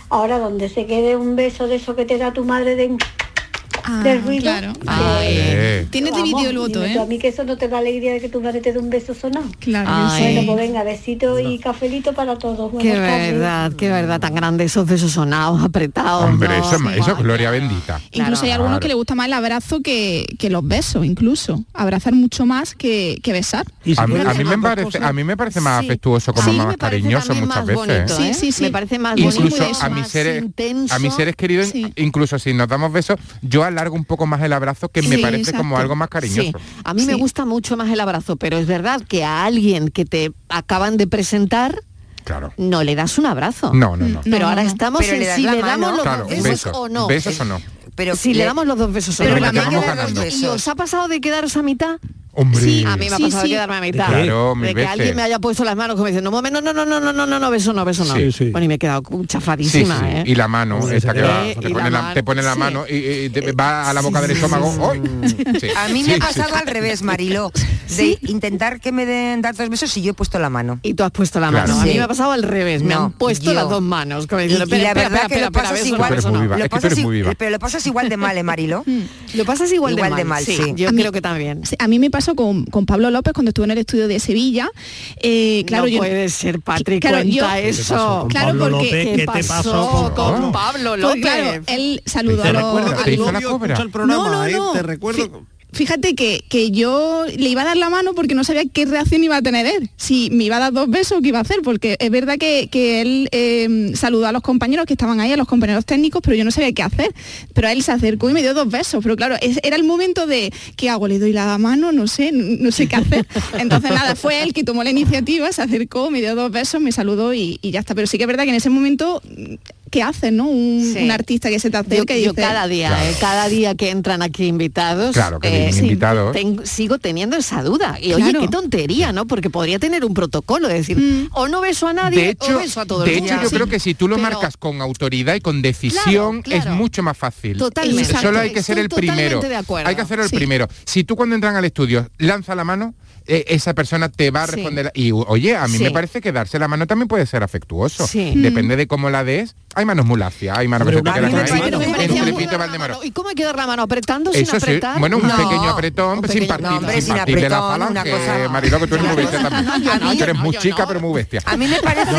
S20: Ahora donde se quede un beso de eso que te da tu madre de del ruido.
S13: claro.
S20: que-
S9: Eh.
S13: Tiene
S20: Vamos,
S13: dividido el voto, ¿eh?
S20: A mí que eso no te da alegría de que tu madre te dé un beso sonado.
S13: Claro
S8: que
S20: Bueno,
S8: sí.
S20: pues venga, besito y cafelito para todos.
S8: Qué
S20: Buenas tardes.
S8: verdad, qué verdad, tan grande esos besos sonados, apretados.
S9: Hombre,
S8: ¿no?
S9: eso, es- eso es gloria bendita.
S13: Incluso hay algunos
S9: Claro.
S13: que le gusta más el abrazo que, que los besos, incluso. Abrazar mucho más que, que besar.
S9: A mí, a mí me parece, a mí me parece más afectuoso, como más cariñoso muchas veces. ¿eh?
S8: Sí, sí, sí. Me parece más
S9: incluso
S8: bonito,
S9: a mis
S8: más
S9: seres a mis seres queridos incluso si nos damos besos yo alargo un poco más el abrazo que me parece como algo más cariñoso
S8: Sí, a mí me gusta mucho más el abrazo, pero es verdad que a alguien que te acaban de presentar
S9: Claro.
S8: no le das un abrazo.
S9: No, no, no.
S8: Pero ahora estamos
S10: Pero
S8: en
S10: le
S8: si
S10: la
S8: le damos
S10: mano.
S8: los
S9: Claro,
S8: dos besos, o no.
S9: besos o no.
S10: Pero
S8: si le,
S10: le-
S8: damos los dos besos o
S10: Pero
S8: no.
S10: la
S9: ganando.
S8: ¿Y os ha pasado de quedaros a mitad?
S9: Hombre.
S8: Sí, a mí me ha pasado
S13: sí.
S8: quedarme a mitad.
S9: Claro,
S8: de que
S9: veces.
S8: alguien me haya puesto las manos como diciendo, no, no, no, no, no, no, no, no, no, beso no, beso no.
S9: Sí, sí.
S8: Bueno, y me he quedado chafadísima,
S9: sí.
S8: ¿eh?
S9: Y la mano, esta que va, te, pone la,
S8: mano,
S9: te pone la
S8: sí.
S9: mano y, y te va a la boca del estómago.
S10: A mí
S9: Sí,
S10: me ha pasado
S9: sí.
S10: al revés, Mariló, de intentar que me den dar dos besos y yo he puesto la mano.
S8: Y tú has puesto la
S9: Claro.
S8: mano. A mí me ha pasado al revés, me han puesto
S10: yo.
S8: las dos manos. Como
S10: Y,
S8: diciendo,
S10: y la verdad que lo pasas igual. Pero lo pasas igual de mal, ¿eh, Mariló?
S8: Lo pasas igual,
S10: Igual
S8: de mal, sí. Yo creo que también.
S13: A mí me pasó con, con Pablo López cuando estuve en el estudio de Sevilla. Eh, claro,
S8: no
S13: yo,
S8: puede ser, Patrick,
S13: Claro,
S8: cuenta
S13: yo-
S11: ¿Qué te pasó
S8: eso.
S13: Claro, porque-?
S8: ¿Qué,
S11: ¿Qué te
S8: pasó con, Pablo
S13: Porque,
S8: López?
S13: claro, él saludó
S11: Te
S13: a los...
S11: recuerdo que
S9: ¿Te
S11: tu
S9: hizo la
S11: novio
S9: cobra?
S11: escucha el programa,
S13: No, no,
S11: ¿eh?
S13: no.
S11: Te recuerdo...
S13: Fí- Fíjate que, que yo le iba a dar la mano porque no sabía qué reacción iba a tener él. Si me iba a dar dos besos qué iba a hacer, porque es verdad que, que él eh, saludó a los compañeros que estaban ahí, a los compañeros técnicos, pero yo no sabía qué hacer. Pero él se acercó y me dio dos besos. Pero claro, era el momento de, ¿qué hago? ¿Le doy la mano? No sé, no, sé qué hacer. Entonces nada, fue él que tomó la iniciativa, se acercó, me dio dos besos, me saludó y ya está. Pero sí que es verdad que en ese momento, ¿qué haces, no? Un,
S8: Sí.
S13: un artista que se te
S8: Yo,
S13: acerca
S8: yo
S13: dice...
S8: cada día,
S9: Claro.
S8: eh, cada día que entran aquí invitados,
S9: Claro, que
S8: eh, sí,
S9: invitados.
S8: ten- sigo teniendo esa duda. Y oye, qué tontería, ¿no? Porque podría tener un protocolo, de decir,
S13: Mm.
S8: o no beso a nadie,
S9: De hecho,
S8: o beso a todo
S9: de
S8: el
S9: hecho
S8: mundo.
S9: yo creo que si tú lo
S8: Pero-
S9: marcas con autoridad y con decisión
S8: Claro,
S9: es mucho más fácil.
S8: Totalmente.
S9: Solo hay que ser
S8: Estoy
S9: el primero.
S8: de acuerdo.
S9: Hay que hacerlo el
S13: Sí.
S9: primero. Si tú cuando entran al estudio lanza la mano, eh, esa persona te va a
S8: Sí.
S9: responder. Y oye, a mí
S8: Sí.
S9: me parece que darse la mano también puede ser afectuoso.
S8: Sí.
S9: Depende de cómo la des. Hay manos muy lacias, hay manos que
S11: Hombre,
S9: se quedan ahí.
S8: ¿Y cómo hay que dar la mano? ¿Apretando sin
S9: Eso sí,
S8: apretar?
S9: bueno, un
S8: No.
S9: pequeño apretón
S8: Un
S9: sin
S8: pequeño-
S9: partir,
S10: no, hombre,
S9: sin
S10: sin
S9: partir de la
S10: apretón,
S9: falange,
S10: cosa-
S9: Mariló, que tú eres muy bestia también.
S10: A mí-
S9: Tú eres
S8: no,
S9: muy
S8: yo
S9: chica,
S8: no.
S9: pero muy bestia.
S10: A mí me parece...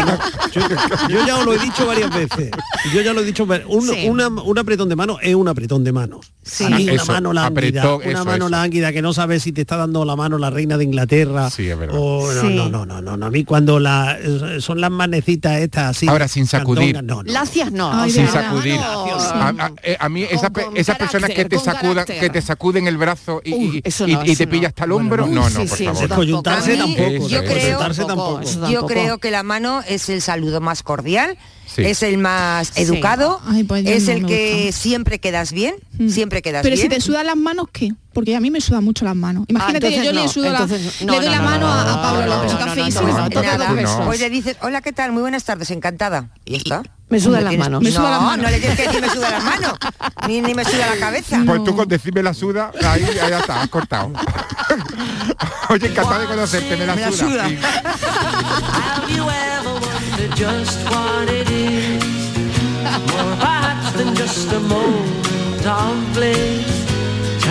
S11: Yo, yo ya os lo he dicho varias veces. Yo ya lo he dicho. Un,
S8: Sí.
S11: una- un apretón de mano es un apretón de manos. Sí,
S9: Ah,
S11: una
S9: eso,
S11: mano lánguida,
S9: apretó,
S11: una
S9: eso,
S11: mano
S9: eso.
S11: lánguida que no sabes si te está dando la mano la reina de Inglaterra.
S9: Sí, es verdad.
S11: o- no,
S8: Sí.
S11: no, no, no, no, no, A mí cuando la, son las manecitas estas así.
S9: Ahora, sin sacudir.
S11: no, no.
S8: Lacias no.
S13: Ay,
S9: sin sacudir.
S8: no.
S9: A, a- eh, a mí esas, esas personas que te sacudan, que te sacuden el brazo y,
S8: Uy,
S9: y- te
S8: no.
S9: pilla hasta el hombro,
S11: no,
S9: no,
S8: sí,
S9: no,
S8: sí,
S9: por
S8: sí,
S9: favor.
S11: Descoyuntarse
S8: tampoco.
S10: Yo creo-
S11: tampoco.
S10: Yo creo que la mano es el saludo más cordial,
S9: Sí.
S10: es el más
S8: Sí.
S10: educado,
S13: Ay, pues
S10: es
S13: no
S10: el que
S13: gusta.
S10: siempre quedas bien,
S13: Mm.
S10: siempre quedas
S13: Pero
S10: bien.
S13: si te sudan las manos, ¿qué? Porque a mí me sudan mucho las manos. Imagínate que
S8: entonces
S13: yo le
S8: no,
S13: sudo la,
S8: entonces no,
S13: le doy
S8: no,
S13: la
S8: no,
S13: mano
S8: no,
S13: a, a Pablo
S8: no,
S13: López.
S10: Pues le dices, hola, ¿qué tal? Muy buenas tardes, encantada. Y ya está.
S8: Me sudan las manos.
S13: Me
S10: no,
S13: las manos.
S10: no le tienes que decir me suda las manos, ni, ni me suda la cabeza.
S9: Pues tú con decirme la suda, ahí, ahí ya está, has cortado. Oye, encantado de conocerte, me la
S10: Me la
S9: suda.
S10: suda.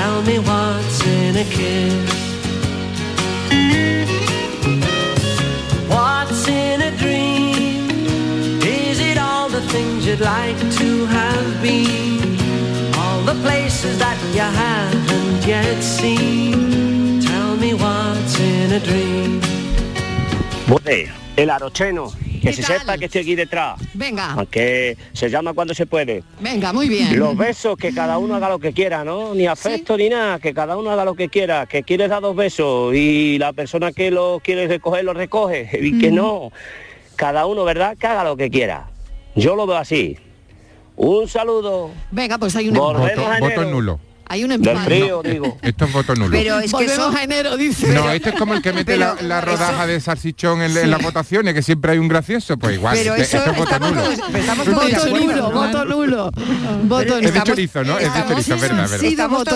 S21: Tell me what's in a kiss. What's in a dream? Is it all the things you'd like to have been? All the places that you haven't yet seen? Tell me what's in a dream.
S22: Bueno, el arocheno, que
S8: ¿Qué
S22: se
S8: tal?
S22: sepa que estoy aquí detrás,
S8: Venga,
S22: aunque se llama cuando se puede.
S8: venga, muy bien.
S22: Los besos, que cada uno haga lo que quiera, ¿no? Ni afecto ni nada, que cada uno haga lo que quiera, que quieres dar dos besos y la persona que lo quiere recoger lo recoge y que no. Cada uno, ¿verdad? Que haga lo que quiera. Yo lo veo así. Un saludo.
S8: Venga, pues hay un
S9: Voto
S22: enero.
S9: nulo.
S8: Hay un
S22: Del
S8: empate.
S22: frío, digo.
S9: Esto es voto nulo.
S10: Pero es que eso...
S8: a enero, dice.
S9: No, esto es como el que mete la, la rodaja de salchichón en, en las votaciones, que siempre hay un gracioso, pues igual.
S10: Pero
S9: este-
S10: eso
S9: esto es voto
S10: estamos
S9: nulo.
S8: Voto nulo,
S10: ¿no?
S8: voto nulo. Voto
S9: Es de
S8: nulo.
S9: chorizo, ¿no? Es de chorizo, es verdad, verdad.
S8: Sí,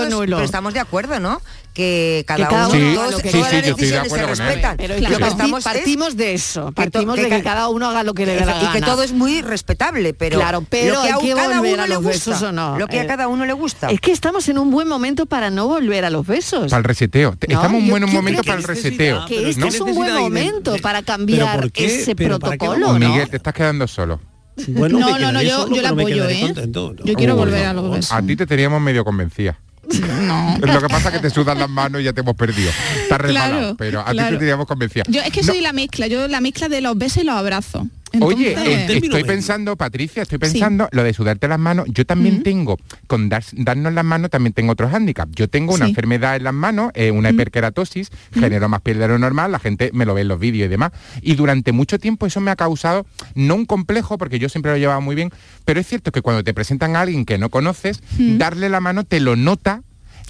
S8: nulo.
S10: pero estamos de acuerdo, ¿no? Que cada,
S8: cada
S10: uno,
S8: uno
S10: todos-
S8: haga lo que
S10: todas las decisiones se respetan.
S8: Pero
S10: Lo
S8: que
S10: que es-
S8: partimos de eso, partimos
S10: que
S8: de que
S10: ca-
S8: cada uno haga lo que le dé la
S10: y que
S8: gana.
S10: todo es muy respetable, pero,
S8: Claro, pero
S10: lo que
S8: hay
S10: a
S8: que
S10: cada
S8: volver
S10: uno
S8: a
S10: le
S8: los
S10: gusta,
S8: besos o no.
S10: lo que
S8: Eh,
S10: a cada uno le gusta.
S8: Es que estamos en un buen momento para no volver a los besos.
S9: Para el reseteo.
S8: No,
S9: Estamos en un buen momento para el
S8: que
S9: reseteo.
S8: que este
S9: ¿no?
S8: es un buen momento
S11: de-
S8: para
S11: ¿Pero
S8: cambiar ese
S11: ¿Pero para qué
S8: protocolo.
S9: Miguel, te estás quedando solo.
S11: Bueno,
S13: No, no, yo-
S11: solo,
S13: yo la apoyo, ¿eh?
S11: contento. No,
S13: Yo quiero volver a los besos.
S9: A ti te teníamos medio convencida.
S13: No.
S9: Lo que pasa es que te sudan las manos y ya te hemos perdido. Estás remalado,
S13: Claro,
S9: pero a ti
S13: claro.
S9: te teníamos convencida.
S13: Yo es que
S9: No,
S13: soy la mezcla, yo la mezcla de los besos y los abrazos.
S9: Oye, eh, estoy pensando, Patricia, estoy pensando lo de sudarte las manos. Yo también tengo, con dar- darnos las manos, también tengo otros hándicaps. Yo tengo una
S13: Sí.
S9: enfermedad en las manos, eh, una hiperkeratosis, genero más piel de lo normal, la gente me lo ve en los vídeos y demás. Y durante mucho tiempo eso me ha causado, no un complejo, porque yo siempre lo he llevado muy bien, pero es cierto que cuando te presentan a alguien que no conoces, darle la mano te lo nota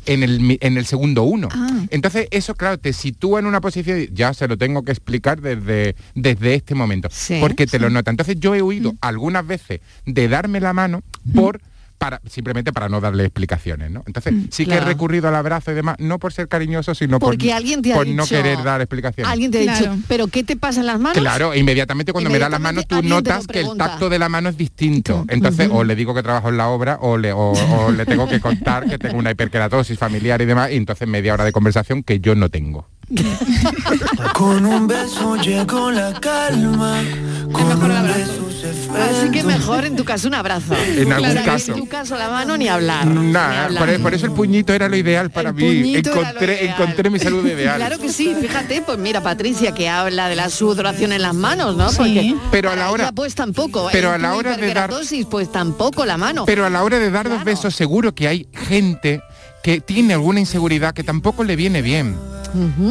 S9: en el, en el segundo uno.
S13: Ah.
S9: Entonces, eso, claro, te sitúa en una posición, ya se lo tengo que explicar desde, desde este momento, porque te lo nota. Entonces, yo he huido
S13: Mm.
S9: algunas veces de darme la mano por... Para, simplemente para no darle explicaciones, ¿no? Entonces, sí que he recurrido al abrazo y demás, no por ser cariñoso, sino
S8: Porque
S9: por,
S8: alguien te ha
S9: por no
S8: dicho-
S9: querer dar explicaciones.
S8: Alguien te ha dicho. ¿pero qué te pasa en las manos?
S9: Claro, e inmediatamente cuando me da las manos tú notas que el tacto de la mano es distinto. Entonces, o le digo que trabajo en la obra o le, o, o le tengo que contar que tengo una hiperkeratosis familiar y demás, y entonces media hora de conversación que yo no tengo.
S21: Con un beso llegó la calma.
S8: Así que mejor en tu caso un abrazo.
S9: En algún
S8: Claro,
S9: caso.
S8: En tu caso la mano ni hablar. ni
S9: Nada,
S8: hablar.
S9: por, por eso el puñito era lo ideal para
S8: El
S9: mí. Encontré,
S8: ideal.
S9: encontré mi salud ideal.
S8: Claro que sí, fíjate, pues mira Patricia que habla de la sudoración en las manos, ¿no? Porque
S9: Pero a la hora-
S8: ella, pues tampoco.
S9: pero a la hora de dar-
S8: pues tampoco la mano.
S9: Pero a la hora de dar dos besos seguro que hay gente que tiene alguna inseguridad que tampoco le viene bien.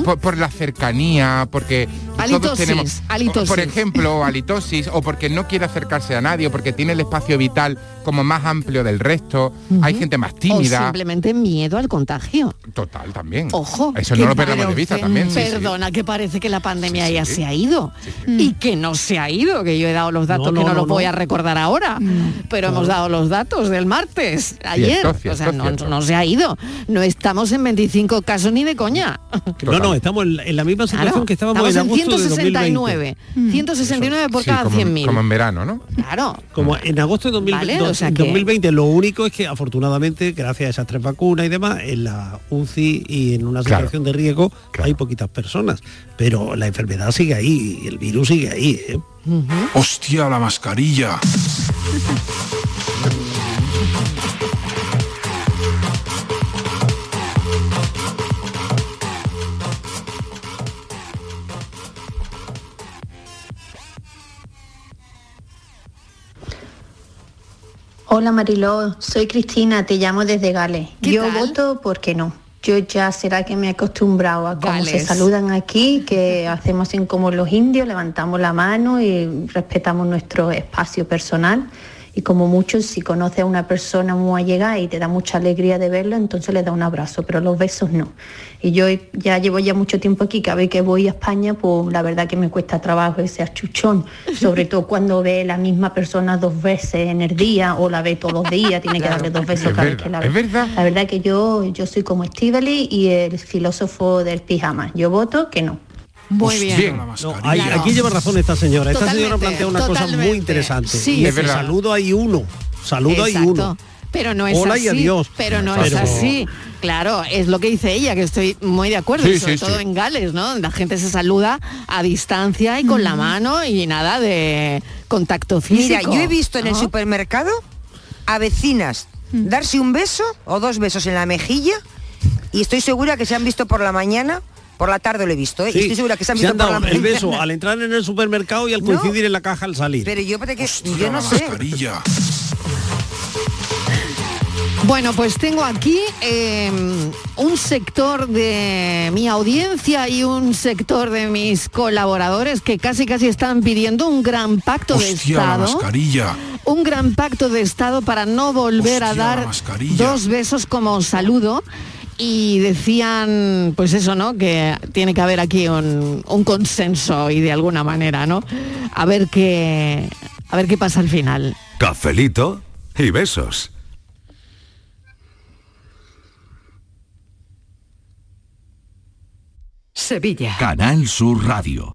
S9: Por, por la cercanía, porque todos tenemos, por ejemplo, halitosis, o porque no quiere acercarse a nadie, o porque tiene el espacio vital como más amplio del resto. Hay gente más
S8: o
S9: tímida.
S8: simplemente miedo al contagio.
S9: Total, también.
S8: Ojo.
S9: Eso no lo perdamos de vista también. sí, sí.
S8: Perdona, que parece que la pandemia ya se ha ido. Y que no se ha ido, que yo he dado los datos
S11: No, no,
S8: que no,
S11: no,
S8: los voy a recordar ahora. Pero hemos dado los datos del martes, ayer.
S11: Cierto,
S8: o sea, no,
S11: cierto.
S8: no se ha ido. No estamos en 25 casos ni de coña.
S11: No, no, estamos en, en la misma situación
S8: Claro,
S11: que estábamos,
S8: estamos
S11: en
S8: en
S11: agosto de
S8: 169.
S11: 2020.
S8: 169 por cada
S9: como,
S8: 100.000.
S9: como en verano, ¿no?
S8: Claro.
S11: Como en agosto de 2020,
S8: Vale, o sea que-
S11: 2020 lo único es que afortunadamente, gracias a esas tres vacunas y demás, en la UCI y en una
S9: Claro.
S11: situación de riesgo hay poquitas personas. Pero la enfermedad sigue ahí, el virus sigue ahí. ¿eh?
S23: Hostia, la mascarilla.
S24: Hola Mariló, soy Cristina, te llamo desde Gales. Yo voto porque no. Yo ya será que me he acostumbrado a cómo se saludan aquí, que hacemos en como los indios, levantamos la mano y respetamos nuestro espacio personal. Y como mucho, si conoces a una persona muy allegada y te da mucha alegría de verlo, entonces le da un abrazo, pero los besos no. Y yo ya llevo ya mucho tiempo aquí, cada vez que voy a España, pues la verdad que me cuesta trabajo ese achuchón, sobre todo cuando ve la misma persona dos veces en el día o la ve todos los días, tiene que darle dos besos
S9: Es
S24: cada vez que la
S9: es
S24: ve.
S9: verdad.
S24: La verdad que yo, yo soy como Estivali y el filósofo del pijama. Yo voto que no.
S8: Muy bien.
S11: No, hay- aquí lleva razón esta señora. Esta señora
S8: Totalmente,
S11: plantea una cosa muy interesante.
S8: Sí.
S11: y
S8: Es verdad.
S11: saludo hay uno. Saludo hay uno.
S8: Pero no es
S11: Hola
S8: así.
S11: y adiós.
S8: Pero no es así. Claro, es lo que dice ella, que estoy muy de acuerdo,
S11: Sí,
S8: y sobre
S11: sí,
S8: todo
S11: sí.
S8: en Gales, ¿no? La gente se saluda a distancia y con la mano y nada de contacto físico.
S10: Mira, yo he visto en el supermercado a vecinas darse un beso o dos besos en la mejilla y estoy segura que se han visto por la mañana, por la tarde lo he visto, ¿eh?
S11: Sí,
S10: y estoy segura que se han
S11: se
S10: visto por
S11: dado
S10: la
S11: el beso al entrar en el supermercado y al
S10: No.
S11: coincidir en la caja al salir.
S10: Pero yo parece que yo no sé.
S8: Bueno, pues tengo aquí eh, un sector de mi audiencia y un sector de mis colaboradores que casi casi están pidiendo un gran pacto de
S23: Hostia, la
S8: Estado.
S23: mascarilla.
S8: Un gran pacto de Estado para no volver a
S23: Hostia, la
S8: dar
S23: mascarilla.
S8: dos besos como saludo. Y decían, pues eso, ¿no? Que tiene que haber aquí un, un consenso y de alguna manera, ¿no? A ver qué, a ver qué pasa al final.
S25: Cafelito y besos.
S26: Sevilla.
S7: Canal Sur Radio.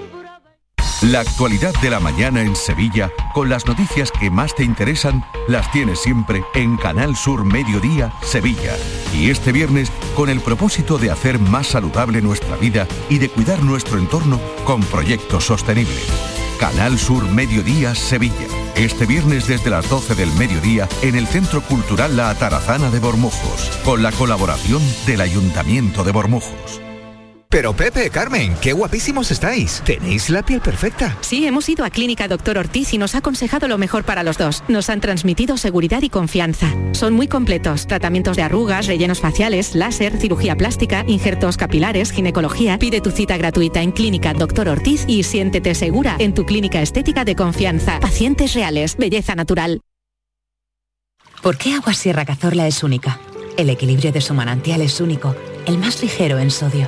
S7: La actualidad de la mañana en Sevilla, con las noticias que más te interesan, las tienes siempre en Canal Sur Mediodía, Sevilla. Y este viernes, con el propósito de hacer más saludable nuestra vida y de cuidar nuestro entorno con proyectos sostenibles. Canal Sur Mediodía, Sevilla. Este viernes desde las 12 del mediodía en el Centro Cultural La Atarazana de Bormujos, con la colaboración del Ayuntamiento de Bormujos.
S27: Pero Pepe, Carmen, qué guapísimos estáis. Tenéis la piel perfecta.
S1: Sí, hemos ido a Clínica Doctor Ortiz y nos ha aconsejado lo mejor para los dos. Nos han transmitido seguridad y confianza. Son muy completos. Tratamientos de arrugas, rellenos faciales, láser, cirugía plástica, injertos capilares, ginecología. Pide tu cita gratuita en Clínica Doctor Ortiz y siéntete segura en tu clínica estética de confianza. Pacientes reales, belleza natural.
S28: ¿Por qué Agua Sierra Cazorla es única? El equilibrio de su manantial es único, el más ligero en sodio,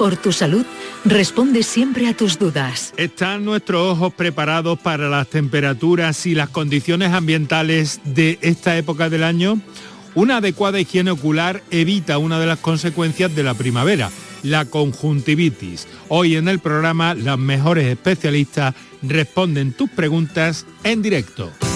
S6: por tu salud, responde siempre a tus dudas.
S29: ¿Están nuestros ojos preparados para las temperaturas y las condiciones ambientales de esta época del año? Una adecuada higiene ocular evita una de las consecuencias de la primavera, la conjuntivitis. Hoy en el programa las mejores especialistas responden tus preguntas en directo.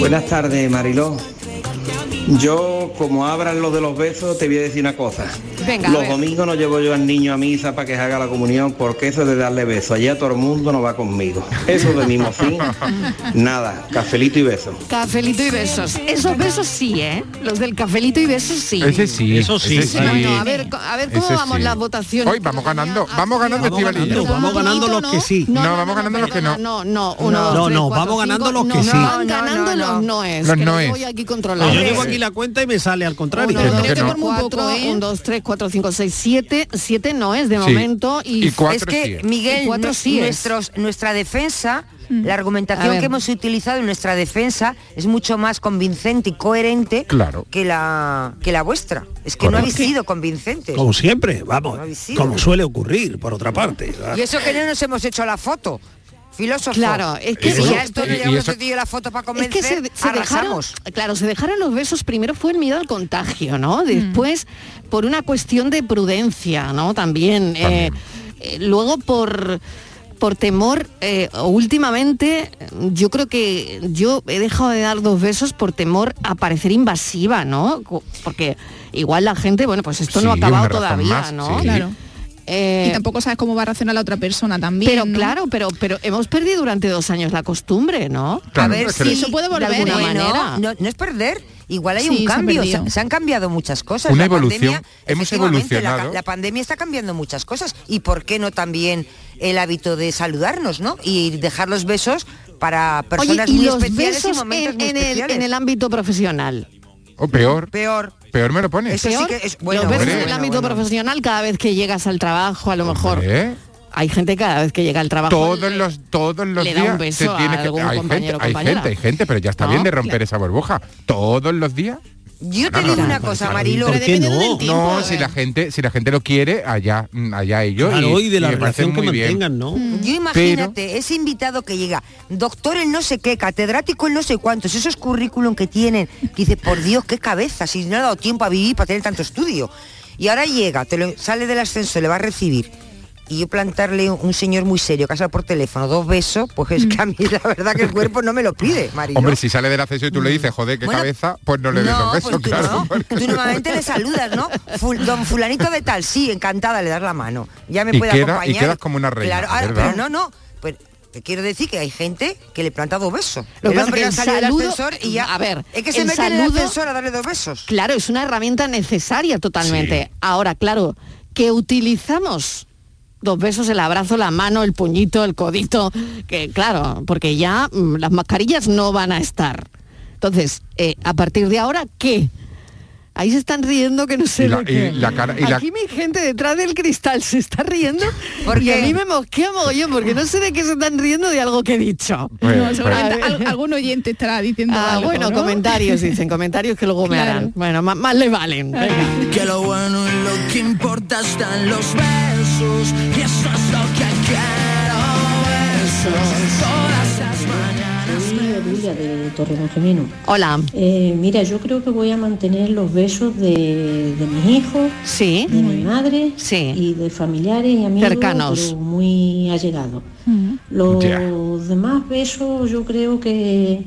S30: Buenas tardes, Mariló. Yo, como abran lo de los besos, te voy a decir una cosa.
S8: Venga,
S30: los domingos no llevo yo al niño a misa para que se haga la comunión, porque eso de darle besos, allá todo el mundo no va conmigo. Eso de mismo fin, nada, cafelito y besos.
S8: Cafelito y besos. Esos besos sí, ¿eh? Los del cafelito y besos sí.
S9: Ese sí,
S11: Eso sí,
S9: ese
S11: sí.
S8: No, no, a ver, a ver cómo
S9: Ese
S8: vamos
S9: sí.
S8: las votaciones.
S9: Hoy vamos ganando, vamos ganando
S11: Vamos ganando, vamos ganando los que sí.
S9: No, vamos ganando los que no.
S8: No, no, uno,
S11: No,
S8: dos, tres,
S11: no,
S8: cuatro,
S11: vamos ganando
S8: cinco.
S11: los que
S8: no,
S11: sí.
S8: Van ganando
S10: no, no.
S8: los noes.
S9: Los noes.
S8: voy aquí controlando.
S11: yo llevo aquí la cuenta y me sale al contrario.
S8: Uno, dos,
S9: que
S8: tres,
S9: no.
S8: cuatro,
S13: muy poco, ¿eh?
S8: un, dos, tres, cuatro, cinco, seis, siete. Siete noes de
S9: Sí.
S8: momento. Y,
S9: Y cuatro
S10: es que,
S9: sí es.
S10: Miguel,
S8: Y cuatro sí es.
S10: nuestros, nuestra defensa, la
S8: A
S10: argumentación que hemos utilizado en nuestra defensa es mucho más convincente y coherente
S9: Claro.
S10: que, la, que la vuestra. Es que no habéis sido convincentes.
S11: Como siempre, vamos,
S10: No
S11: como suele ocurrir, por otra parte.
S10: Y eso que no nos hemos hecho la foto. Filósofo.
S8: Claro, es que
S10: si ya esto no llevamos la foto para
S8: Es
S10: convencer,
S8: que se, se dejaron, claro, se dejaron los besos. Primero fue el miedo al contagio, ¿no? Después por una cuestión de prudencia, ¿no? También. eh, eh, luego por por temor, eh, últimamente yo creo que yo he dejado de dar dos besos por temor a parecer invasiva, ¿no? Porque igual la gente, bueno, pues esto no ha acabado todavía,
S9: más,
S8: ¿no?
S9: sí.
S13: Claro.
S8: Eh,
S13: y tampoco sabes cómo va a reaccionar la otra persona también.
S8: pero
S13: ¿no?
S8: claro, pero pero hemos perdido durante dos años la costumbre, ¿no?
S9: Claro,
S10: a ver si
S13: eso puede volver,
S8: de alguna
S10: Bueno,
S8: manera.
S10: No, no es perder. Igual hay
S13: Sí,
S10: un cambio, se, han cambiado muchas cosas.
S9: Una
S10: La
S9: evolución.
S10: pandemia,
S9: Hemos
S10: efectivamente, la ca-
S9: evolucionado.
S10: La, pandemia está cambiando muchas cosas. ¿Y por qué no también el hábito de saludarnos, no? Y dejar los besos para personas
S8: Oye, y
S10: muy
S8: los
S10: especiales y
S8: besos
S10: momentos
S8: en,
S10: muy
S8: en el,
S10: especiales.
S8: en el ámbito profesional.
S9: O peor,
S10: Peor.
S9: Peor me lo pones.
S10: Eso sí
S8: ¿Peor?
S10: que es- bueno,
S8: los besos
S9: hombre.
S8: en el ámbito
S10: bueno, bueno.
S8: profesional cada vez que llegas al trabajo, a lo mejor.
S9: Hombre,
S8: Hay gente cada vez que llega al trabajo.
S9: todos
S8: le-
S9: los todos los
S8: le da un
S9: días
S8: beso
S9: se
S8: a
S9: tiene que
S8: algún
S9: hay gente,
S8: compañero o
S9: hay gente, hay gente, pero ya está
S8: No,
S9: bien de romper
S8: claro.
S9: esa burbuja. Todos los días.
S10: Yo te
S9: No,
S10: digo
S9: no,
S10: una cosa, Marilo.
S11: ¿por qué no?
S9: No, si la gente, si la gente lo quiere, allá, mm, allá ellos.
S11: Claro, y de la relación que
S9: bien.
S11: mantengan, ¿no?
S10: Yo imagínate, ese invitado que llega, doctor el no sé qué, catedrático el no sé cuántos, esos currículum que tienen, que dice, por Dios, qué cabeza, si no ha dado tiempo a vivir para tener tanto estudio. Y ahora llega, te lo, sale del ascenso, le va a recibir. Y yo plantarle un señor muy serio, casado por teléfono, dos besos, pues es que a mí la verdad que el cuerpo no me lo pide, Marilo.
S9: Hombre, si sale del acceso y tú le dices, joder, qué
S10: Bueno,
S9: cabeza, pues no le des
S10: no,
S9: los besos,
S10: pues tú
S9: claro.
S10: no. Tú normalmente le saludas, ¿no? Ful- don fulanito de tal, sí, encantada, le das la mano. Ya me
S9: Y
S10: puede
S9: queda- y
S10: acompañar.
S9: quedas como una reina,
S10: Claro, ahora,
S9: ¿verdad?
S10: pero no, no. Pues te quiero decir que hay gente que le planta dos besos.
S8: Lo que
S10: el
S8: pasa
S10: hombre
S8: que el saludo-
S10: ascensor y ya.
S8: a ver,
S10: es que se mete en el
S8: saludo-
S10: ascensor a darle dos besos.
S8: Claro, es una herramienta necesaria totalmente. Ahora, claro, que utilizamos dos besos, el abrazo, la mano, el puñito, el codito, que claro, porque ya mm, las mascarillas no van a estar. Entonces, eh, a partir de ahora, ¿qué? Ahí se están riendo que no sé
S9: Y la- y la cara- y la-
S8: Aquí mi gente detrás del cristal se está riendo
S10: ¿Por
S8: y a
S10: qué?
S8: mí me mosquea mogollón porque no sé de qué se están riendo de algo que he dicho.
S13: No, seguramente al- algún oyente estará diciendo
S8: Ah,
S13: algo,
S8: bueno,
S13: ¿no?
S8: comentarios, dicen, comentarios que luego me harán. Bueno, más, más le valen. Venga.
S21: Que lo bueno y lo que importa están los besos Y eso es lo que quiero Besos Todas las mañanas me
S31: Julia de Torredonjimeno.
S8: Hola.
S31: Eh, mira, yo creo que voy a mantener los besos de, de mis hijos,
S8: sí.
S31: de mi madre y de familiares y amigos
S8: Cercanos.
S31: pero muy allegados. Los demás besos yo creo que,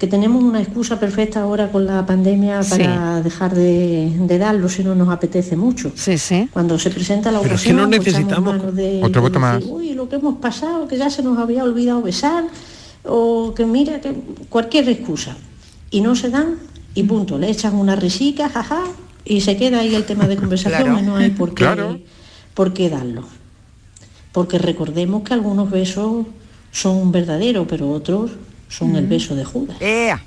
S31: que tenemos una excusa perfecta ahora con la pandemia
S8: Sí.
S31: para dejar de, de darlos si no nos apetece mucho.
S8: Sí, sí.
S31: Cuando se presenta la
S11: Pero es que
S31: ocasión,
S11: no
S31: pues,
S11: necesitamos
S31: de-
S11: otro voto más.
S31: decir, Uy, lo que hemos pasado, que ya se nos había olvidado besar, o que mira, que cualquier excusa. Y no se dan, y punto. Le echan una risica, jaja, y se queda ahí el tema de conversación
S9: Claro.
S31: y no hay por qué,
S9: Claro.
S31: por qué darlo. Porque recordemos que algunos besos son verdaderos, pero otros son el beso de Judas.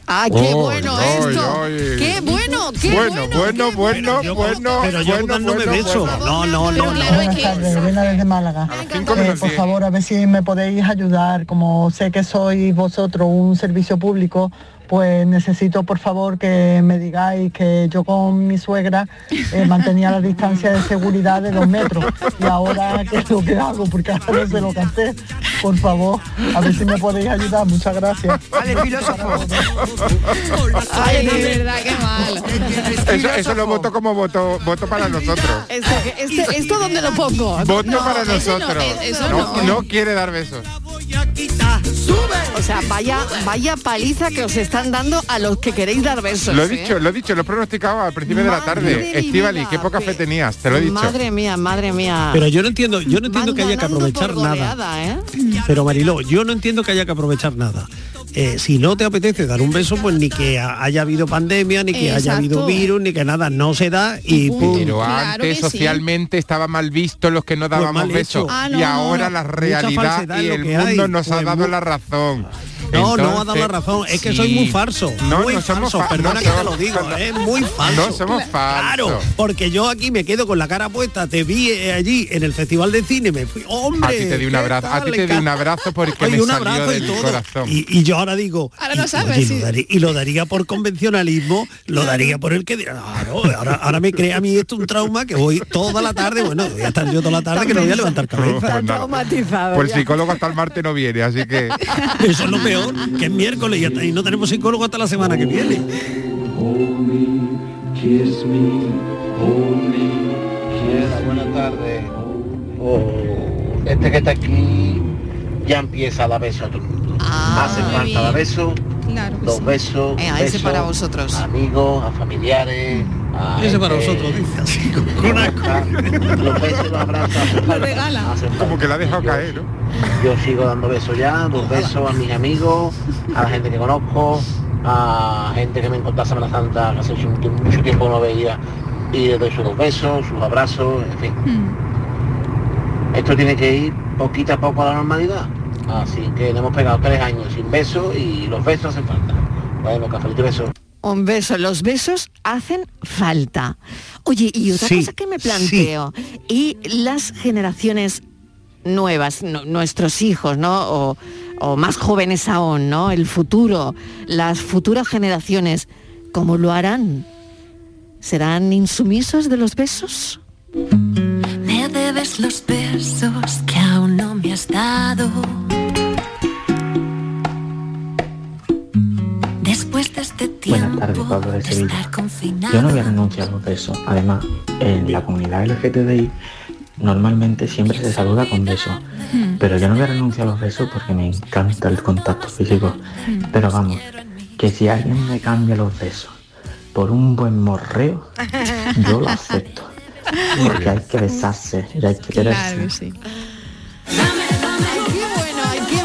S8: ¡Ah, qué
S9: Ay,
S8: bueno esto! ¡Qué bueno, qué
S9: bueno,
S8: bueno!
S9: bueno, bueno, bueno,
S11: Pero yo
S9: bueno,
S11: no me beso.
S9: bueno.
S11: No, no, no, no.
S32: Buenas tardes, Elena desde Málaga. Eh, por favor, a ver si me podéis ayudar, como sé que sois vosotros un servicio público, pues necesito por favor que me digáis que yo con mi suegra eh, mantenía la distancia de seguridad de dos metros y ahora qué es lo que hago porque ahora no sé lo que hacer. Por favor, a ver si me podéis ayudar. Muchas gracias.
S10: Vale, filósofo.
S8: Ay, de verdad, qué mal.
S9: Eso, eso lo voto como voto, voto para nosotros.
S8: Este, este- ¿Esto dónde lo pongo?
S9: Voto
S8: No,
S9: para nosotros. no.
S8: no
S9: quiere dar besos.
S8: O sea, vaya, vaya paliza que os están dando a los que queréis dar besos.
S9: Lo he
S8: ¿eh?
S9: dicho, lo he dicho, lo he pronosticado al principio de la tarde. Estivali, qué poca fe tenías, te lo he dicho.
S8: Madre mía, madre mía.
S11: Pero yo no entiendo, yo no entiendo que haya que aprovechar nada.
S8: ¿eh?
S11: Pero Mariló, yo no entiendo que haya que aprovechar nada. Eh, si no te apetece dar un beso, pues ni que ha- haya habido pandemia, ni que haya habido virus, ni que nada, no se da y pum.
S9: Pero antes socialmente estaba mal visto los que no dábamos
S11: mal hecho.
S9: besos.
S11: Ah,
S9: y ahora
S11: no.
S9: la realidad y el mundo
S11: hay.
S9: Nos ha
S11: Pues
S9: dado la razón.
S11: No, no ha dado
S9: Entonces,
S11: la razón. Es que soy muy falso.
S9: No,
S11: muy
S9: no somos
S11: falso.
S9: fa-
S11: Perdona
S9: no
S11: que te lo digo,
S9: no-
S11: es muy falso.
S9: No somos
S11: Claro,
S9: falsos.
S11: porque yo aquí me quedo con la cara puesta. Te vi eh, allí en el Festival de Cine, me fui, hombre.
S9: A ti te di un
S11: ¿qué
S9: abrazo, a ti te di un abrazo porque
S11: Oye,
S9: me
S11: un
S9: salió
S11: y
S9: del
S11: todo.
S9: corazón.
S11: Y, y yo ahora digo,
S13: Ahora no
S11: y,
S13: sabes,
S11: oye,
S13: sí.
S11: lo daría- y lo daría por convencionalismo, lo daría por el que claro, ahora, ahora me crea a mí esto un trauma que voy toda la tarde, bueno, voy a estar yo toda la tarde que no voy a levantar cabeza.
S9: Pues
S8: traumatizado.
S9: Pues el psicólogo hasta el martes no viene, así que
S11: Eso es lo peor, que es miércoles y, no tenemos psicólogo hasta la semana que viene.
S33: Buenas tardes. Oh, este que está aquí ya empieza a dar besos a todo. Hace
S8: muy
S33: falta besos,
S13: Claro.
S33: dos besos,
S8: Venga, ese
S33: besos
S8: para vosotros.
S33: a amigos, a familiares. A
S11: Ese para vosotros, dice
S33: conozca. Los besos los abrazos hacen
S13: Lo regala.
S33: Hacen
S9: como que la ha dejado caer, ¿no?
S33: Yo sigo dando besos ya, dos besos a mis amigos, a la gente que conozco, a gente que me encontré Semana Santa, que hace mucho tiempo- mucho tiempo no veía, y les doy sus dos besos, sus abrazos, en fin. Esto tiene que ir poquito a poco a la normalidad. Así que le hemos pegado tres años sin besos y los besos hacen falta. Bueno, cafelito y besos.
S8: Un beso, los besos hacen falta. Oye, y otra
S33: Sí,
S8: cosa que me planteo, y las generaciones nuevas, no- nuestros hijos, ¿no? O, o más jóvenes aún, ¿no? El futuro, las futuras generaciones, ¿cómo lo harán? ¿Serán insumisos de los besos?
S34: Me debes los besos has dado. Después de este tiempo
S35: Buenas tardes, Pablo de Sevilla. Yo no voy a renunciar a los besos. Además, en la comunidad LGTBI normalmente siempre se saluda con besos. Pero yo no voy a renunciar a los besos porque me encanta el contacto físico. Pero vamos, que si alguien me cambia los besos por un buen morreo, yo lo acepto. Porque hay que besarse y hay que quererse.
S13: Claro que sí.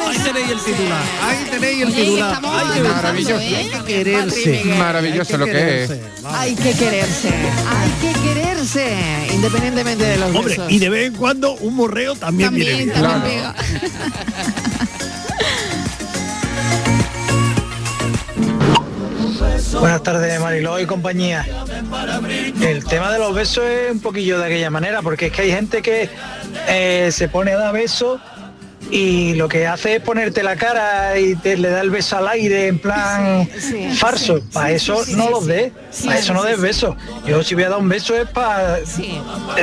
S11: Ahí tenéis el titular, ahí tenéis el
S8: Oye,
S11: titular. que
S8: avanzando,
S11: besarse,
S8: ¿eh?
S11: hay que quererse.
S9: Maravilloso lo que es.
S8: Hay que quererse, hay que quererse, independientemente de los
S11: Hombre,
S8: besos.
S11: y de vez en cuando un morreo también, viene bien.
S13: también pega.
S36: Buenas tardes, Mariló y compañía. El tema de los besos es un poquillo de aquella manera, porque es que hay gente que eh, se pone a dar besos y lo que hace es ponerte la cara y te le da el beso al aire en plan
S8: sí,
S36: farso.
S8: sí,
S36: para eso no los
S8: Sí,
S36: para eso no des besos. Yo si voy a dar un beso es para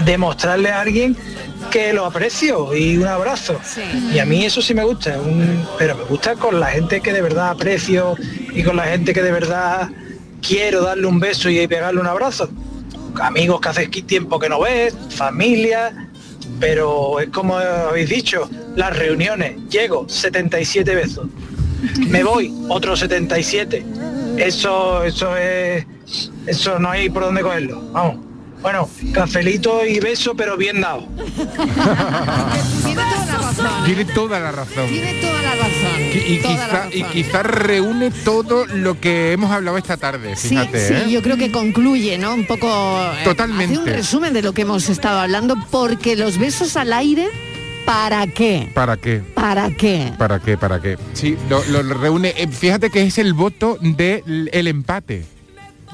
S36: demostrarle a alguien que lo aprecio y un abrazo. Y a mí eso sí me gusta, un- pero me gusta con la gente que de verdad aprecio y con la gente que de verdad quiero darle un beso y pegarle un abrazo. Amigos que hace tiempo que no ves, familia, pero es como habéis dicho, las reuniones, llego 77 besos, me voy otros 77. Eso, eso es, eso no hay por dónde cogerlo. Vamos. Bueno, cafelito y beso, pero bien dado.
S9: Tiene toda la razón.
S8: Tiene toda la razón.
S9: Y, y
S8: toda la
S9: quizá, y
S8: razón.
S9: quizá reúne todo lo que hemos hablado esta tarde,
S8: Sí,
S9: fíjate.
S8: sí,
S9: ¿eh?
S8: yo creo que concluye, ¿no? Un poco... eh,
S9: Totalmente.
S8: Hace un resumen de lo que hemos estado hablando, porque los besos al aire, ¿para qué?
S9: ¿Para qué?
S8: ¿Para qué?
S9: ¿Para qué? ¿Para qué? Sí, lo, lo reúne. eh, Fíjate que es el voto del el empate.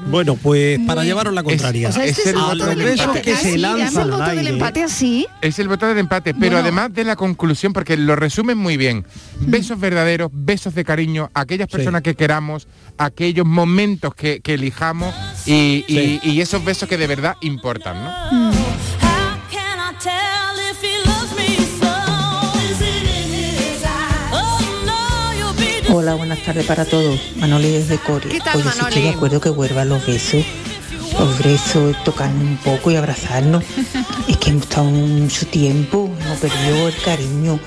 S11: Bueno, pues para llevaros la contraria.
S8: O sea, este es el voto del empate.
S11: que se
S8: sí, ¿llama el
S11: lanzan
S8: voto
S11: al
S8: del
S11: aire.
S8: empate así?
S9: Es el voto del empate, pero
S8: Bueno.
S9: además de la conclusión, porque lo resumen muy bien. Besos verdaderos, besos de cariño, aquellas personas que queramos, aquellos momentos que, que elijamos y, y- y esos besos que de verdad importan, ¿no?
S37: Hola, buenas tardes para todos. Manoli desde Corea.
S8: ¿Qué tal,
S37: Oye, sí
S8: Manoli?
S37: estoy de acuerdo que vuelvan los besos. Los besos, tocarnos un poco y abrazarnos. es que hemos estado mucho tiempo, hemos perdido el cariño.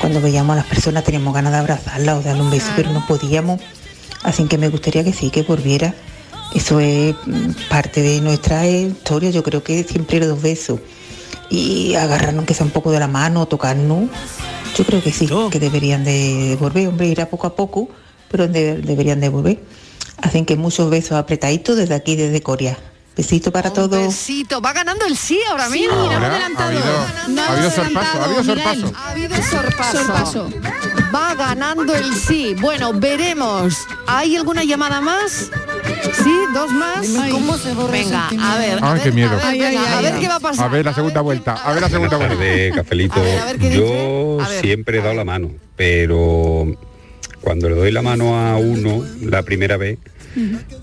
S37: Cuando veíamos a las personas teníamos ganas de abrazarlas o darle un beso, pero no podíamos. Así que me gustaría que sí, que volviera. Eso es mm, parte de nuestra historia. Yo creo que siempre los besos. Y agarrarnos que sea un poco de la mano, tocarnos. Yo creo que sí, que deberían de volver, hombre, irá poco a poco, pero de- deberían de volver. Hacen que muchos besos apretaditos desde aquí, desde Corea. Besito para todos.
S8: Besito, va ganando el sí ahora
S13: Sí,
S8: mismo.
S13: mira, Ahora, adelantado. ha habido-
S8: Ganando
S9: ha habido
S8: adelantado,
S9: sorpaso, ha habido
S8: Miguel.
S9: sorpaso.
S8: Ha habido sorpaso.
S13: Sorpaso.
S8: Va ganando el sí. Bueno, veremos. ¿Hay alguna llamada más? ¿Sí? ¿Dos más?
S34: cómo se borra
S8: Venga, a ver. a
S9: Ay,
S8: ver,
S9: qué miedo.
S8: A ver, venga, a ver qué va a pasar.
S9: A ver la segunda vuelta, a ver la segunda vuelta.
S38: tardes, Cafelito.
S8: A ver, ¿qué
S38: Yo?
S8: A
S38: siempre he dado la mano, pero cuando le doy la mano a uno la primera vez,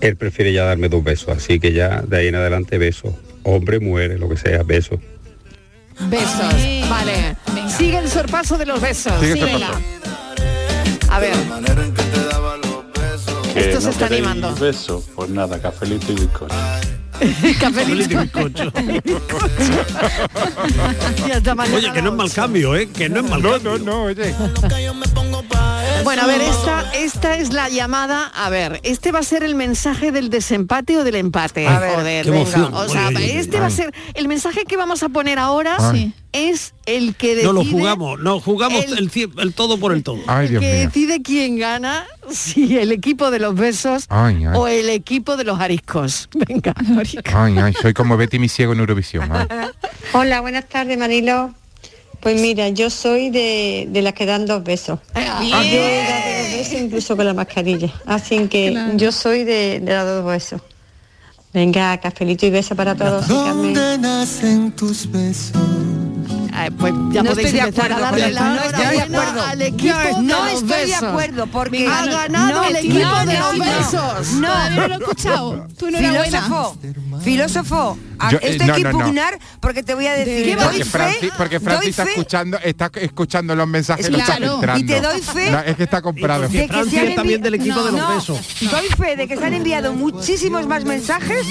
S38: él prefiere ya darme dos besos, así que ya de ahí en adelante besos. Hombre, muere, lo que sea, besos.
S8: Besos. Vale. Sigue el sorpaso de los besos.
S38: Sigue el sorpaso.
S8: A ver.
S39: Que
S8: Esto se
S39: no
S8: está animando.
S39: beso, pues nada, cafelito y bizcocho.
S8: Cafelito. Y mañana
S11: Oye, que no es mal cambio, ¿eh? Que no es mal cambio.
S9: No, no, oye.
S8: Bueno, a ver, esta, esta es la llamada. A ver, este va a ser el mensaje del desempate o del empate.
S11: A ver,
S8: Joder,
S11: qué
S8: venga. O sea, este va a ser el mensaje que vamos a poner ahora.
S11: Sí.
S8: Es el que decide.
S11: No lo jugamos, no jugamos
S8: el-
S11: el, cien- el todo por el todo.
S9: Ay, Dios
S8: que
S9: mío.
S8: decide quién gana, si el equipo de los besos
S9: Ay, ay.
S8: o el equipo de los ariscos. Venga.
S9: Ay, ay, soy como Betty mi ciego en Eurovisión.
S40: Hola, buenas tardes, Marilo. Pues mira, yo soy de, de las que dan dos besos.
S8: Ah,
S40: Yo he dado dos besos incluso con la mascarilla. Así que yo soy de, de dar dos besos. Venga, cafelito y beso para todos. Carmen.
S21: nacen tus besos?
S8: Ay, pues ya
S10: no
S8: podéis
S10: estoy de
S8: empezar a
S10: acuerdo
S8: darle la
S10: no de
S8: enhorabuena
S10: acuerdo.
S8: al equipo
S10: No,
S8: de
S10: no
S8: los
S10: estoy de
S8: besos.
S10: acuerdo porque
S8: ha ganado
S10: no,
S8: el
S10: no,
S8: equipo
S10: no,
S8: de los
S10: no.
S8: besos.
S10: No,
S13: no lo he escuchado. Tu enhorabuena.
S10: Filósofo, filósofo, a-
S9: Yo- eh,
S10: esto hay
S9: no,
S10: que
S9: no, no.
S10: impugnar porque te voy a decir,
S8: ¿Qué
S10: doy
S9: Porque
S10: fe,
S9: Francis, porque Francis está
S10: fe
S9: escuchando, está escuchando los mensajes,
S10: Es
S9: lo está
S10: claro, y te doy fe-
S9: No, es que está comprado.
S10: de que se han
S11: es también del equipo de los
S10: No,
S11: besos.
S10: Doy fe de que se han enviado muchísimos más mensajes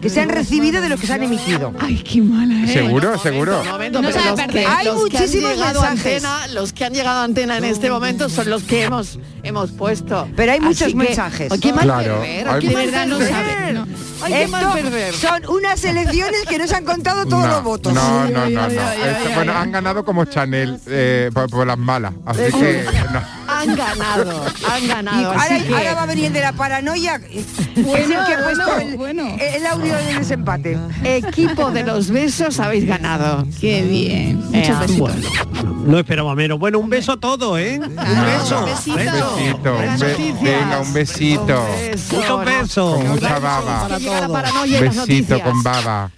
S10: que se han recibido de los que se han emitido.
S13: Ay, qué mala, ¿eh?
S9: Seguro, seguro.
S8: Momento,
S13: No
S8: pero los que.
S10: Hay
S8: los que han
S10: muchísimos
S8: llegado a
S10: mensajes.
S8: antena, los que han llegado a antena en este momento son los que hemos hemos puesto.
S10: Pero hay muchos
S8: que,
S10: mensajes.
S8: qué mal
S9: Claro,
S8: perder,
S9: hay
S13: De verdad no
S8: perder.
S13: sabe, no.
S8: Ay, qué mal perder.
S10: son unas elecciones que no se han contado todos
S9: no,
S10: los votos.
S9: No, no, no, no.
S13: ay, ay,
S9: Esto-
S13: ay,
S9: bueno,
S13: ay.
S9: han ganado como Chanel eh, por, por las malas. Así
S8: Eso.
S9: que no.
S8: Han ganado, han
S10: Y
S8: ganado.
S10: ahora,
S8: así que-
S10: ahora va a venir el de la paranoia.
S13: Bueno,
S10: es el que ha puesto
S13: bueno,
S10: el,
S13: bueno.
S10: el audio del desempate.
S8: Equipo de los besos habéis ganado.
S13: Qué bien. Muchos
S8: Ea.
S13: besitos.
S11: Bueno, no esperaba menos. Bueno, un beso a todos, ¿eh? Un beso.
S8: un besito.
S9: Un besito, un be- venga, un besito.
S8: Beso,
S11: Muchos besos.
S9: Con mucha
S11: Un
S9: baba.
S8: las
S9: Besito con baba.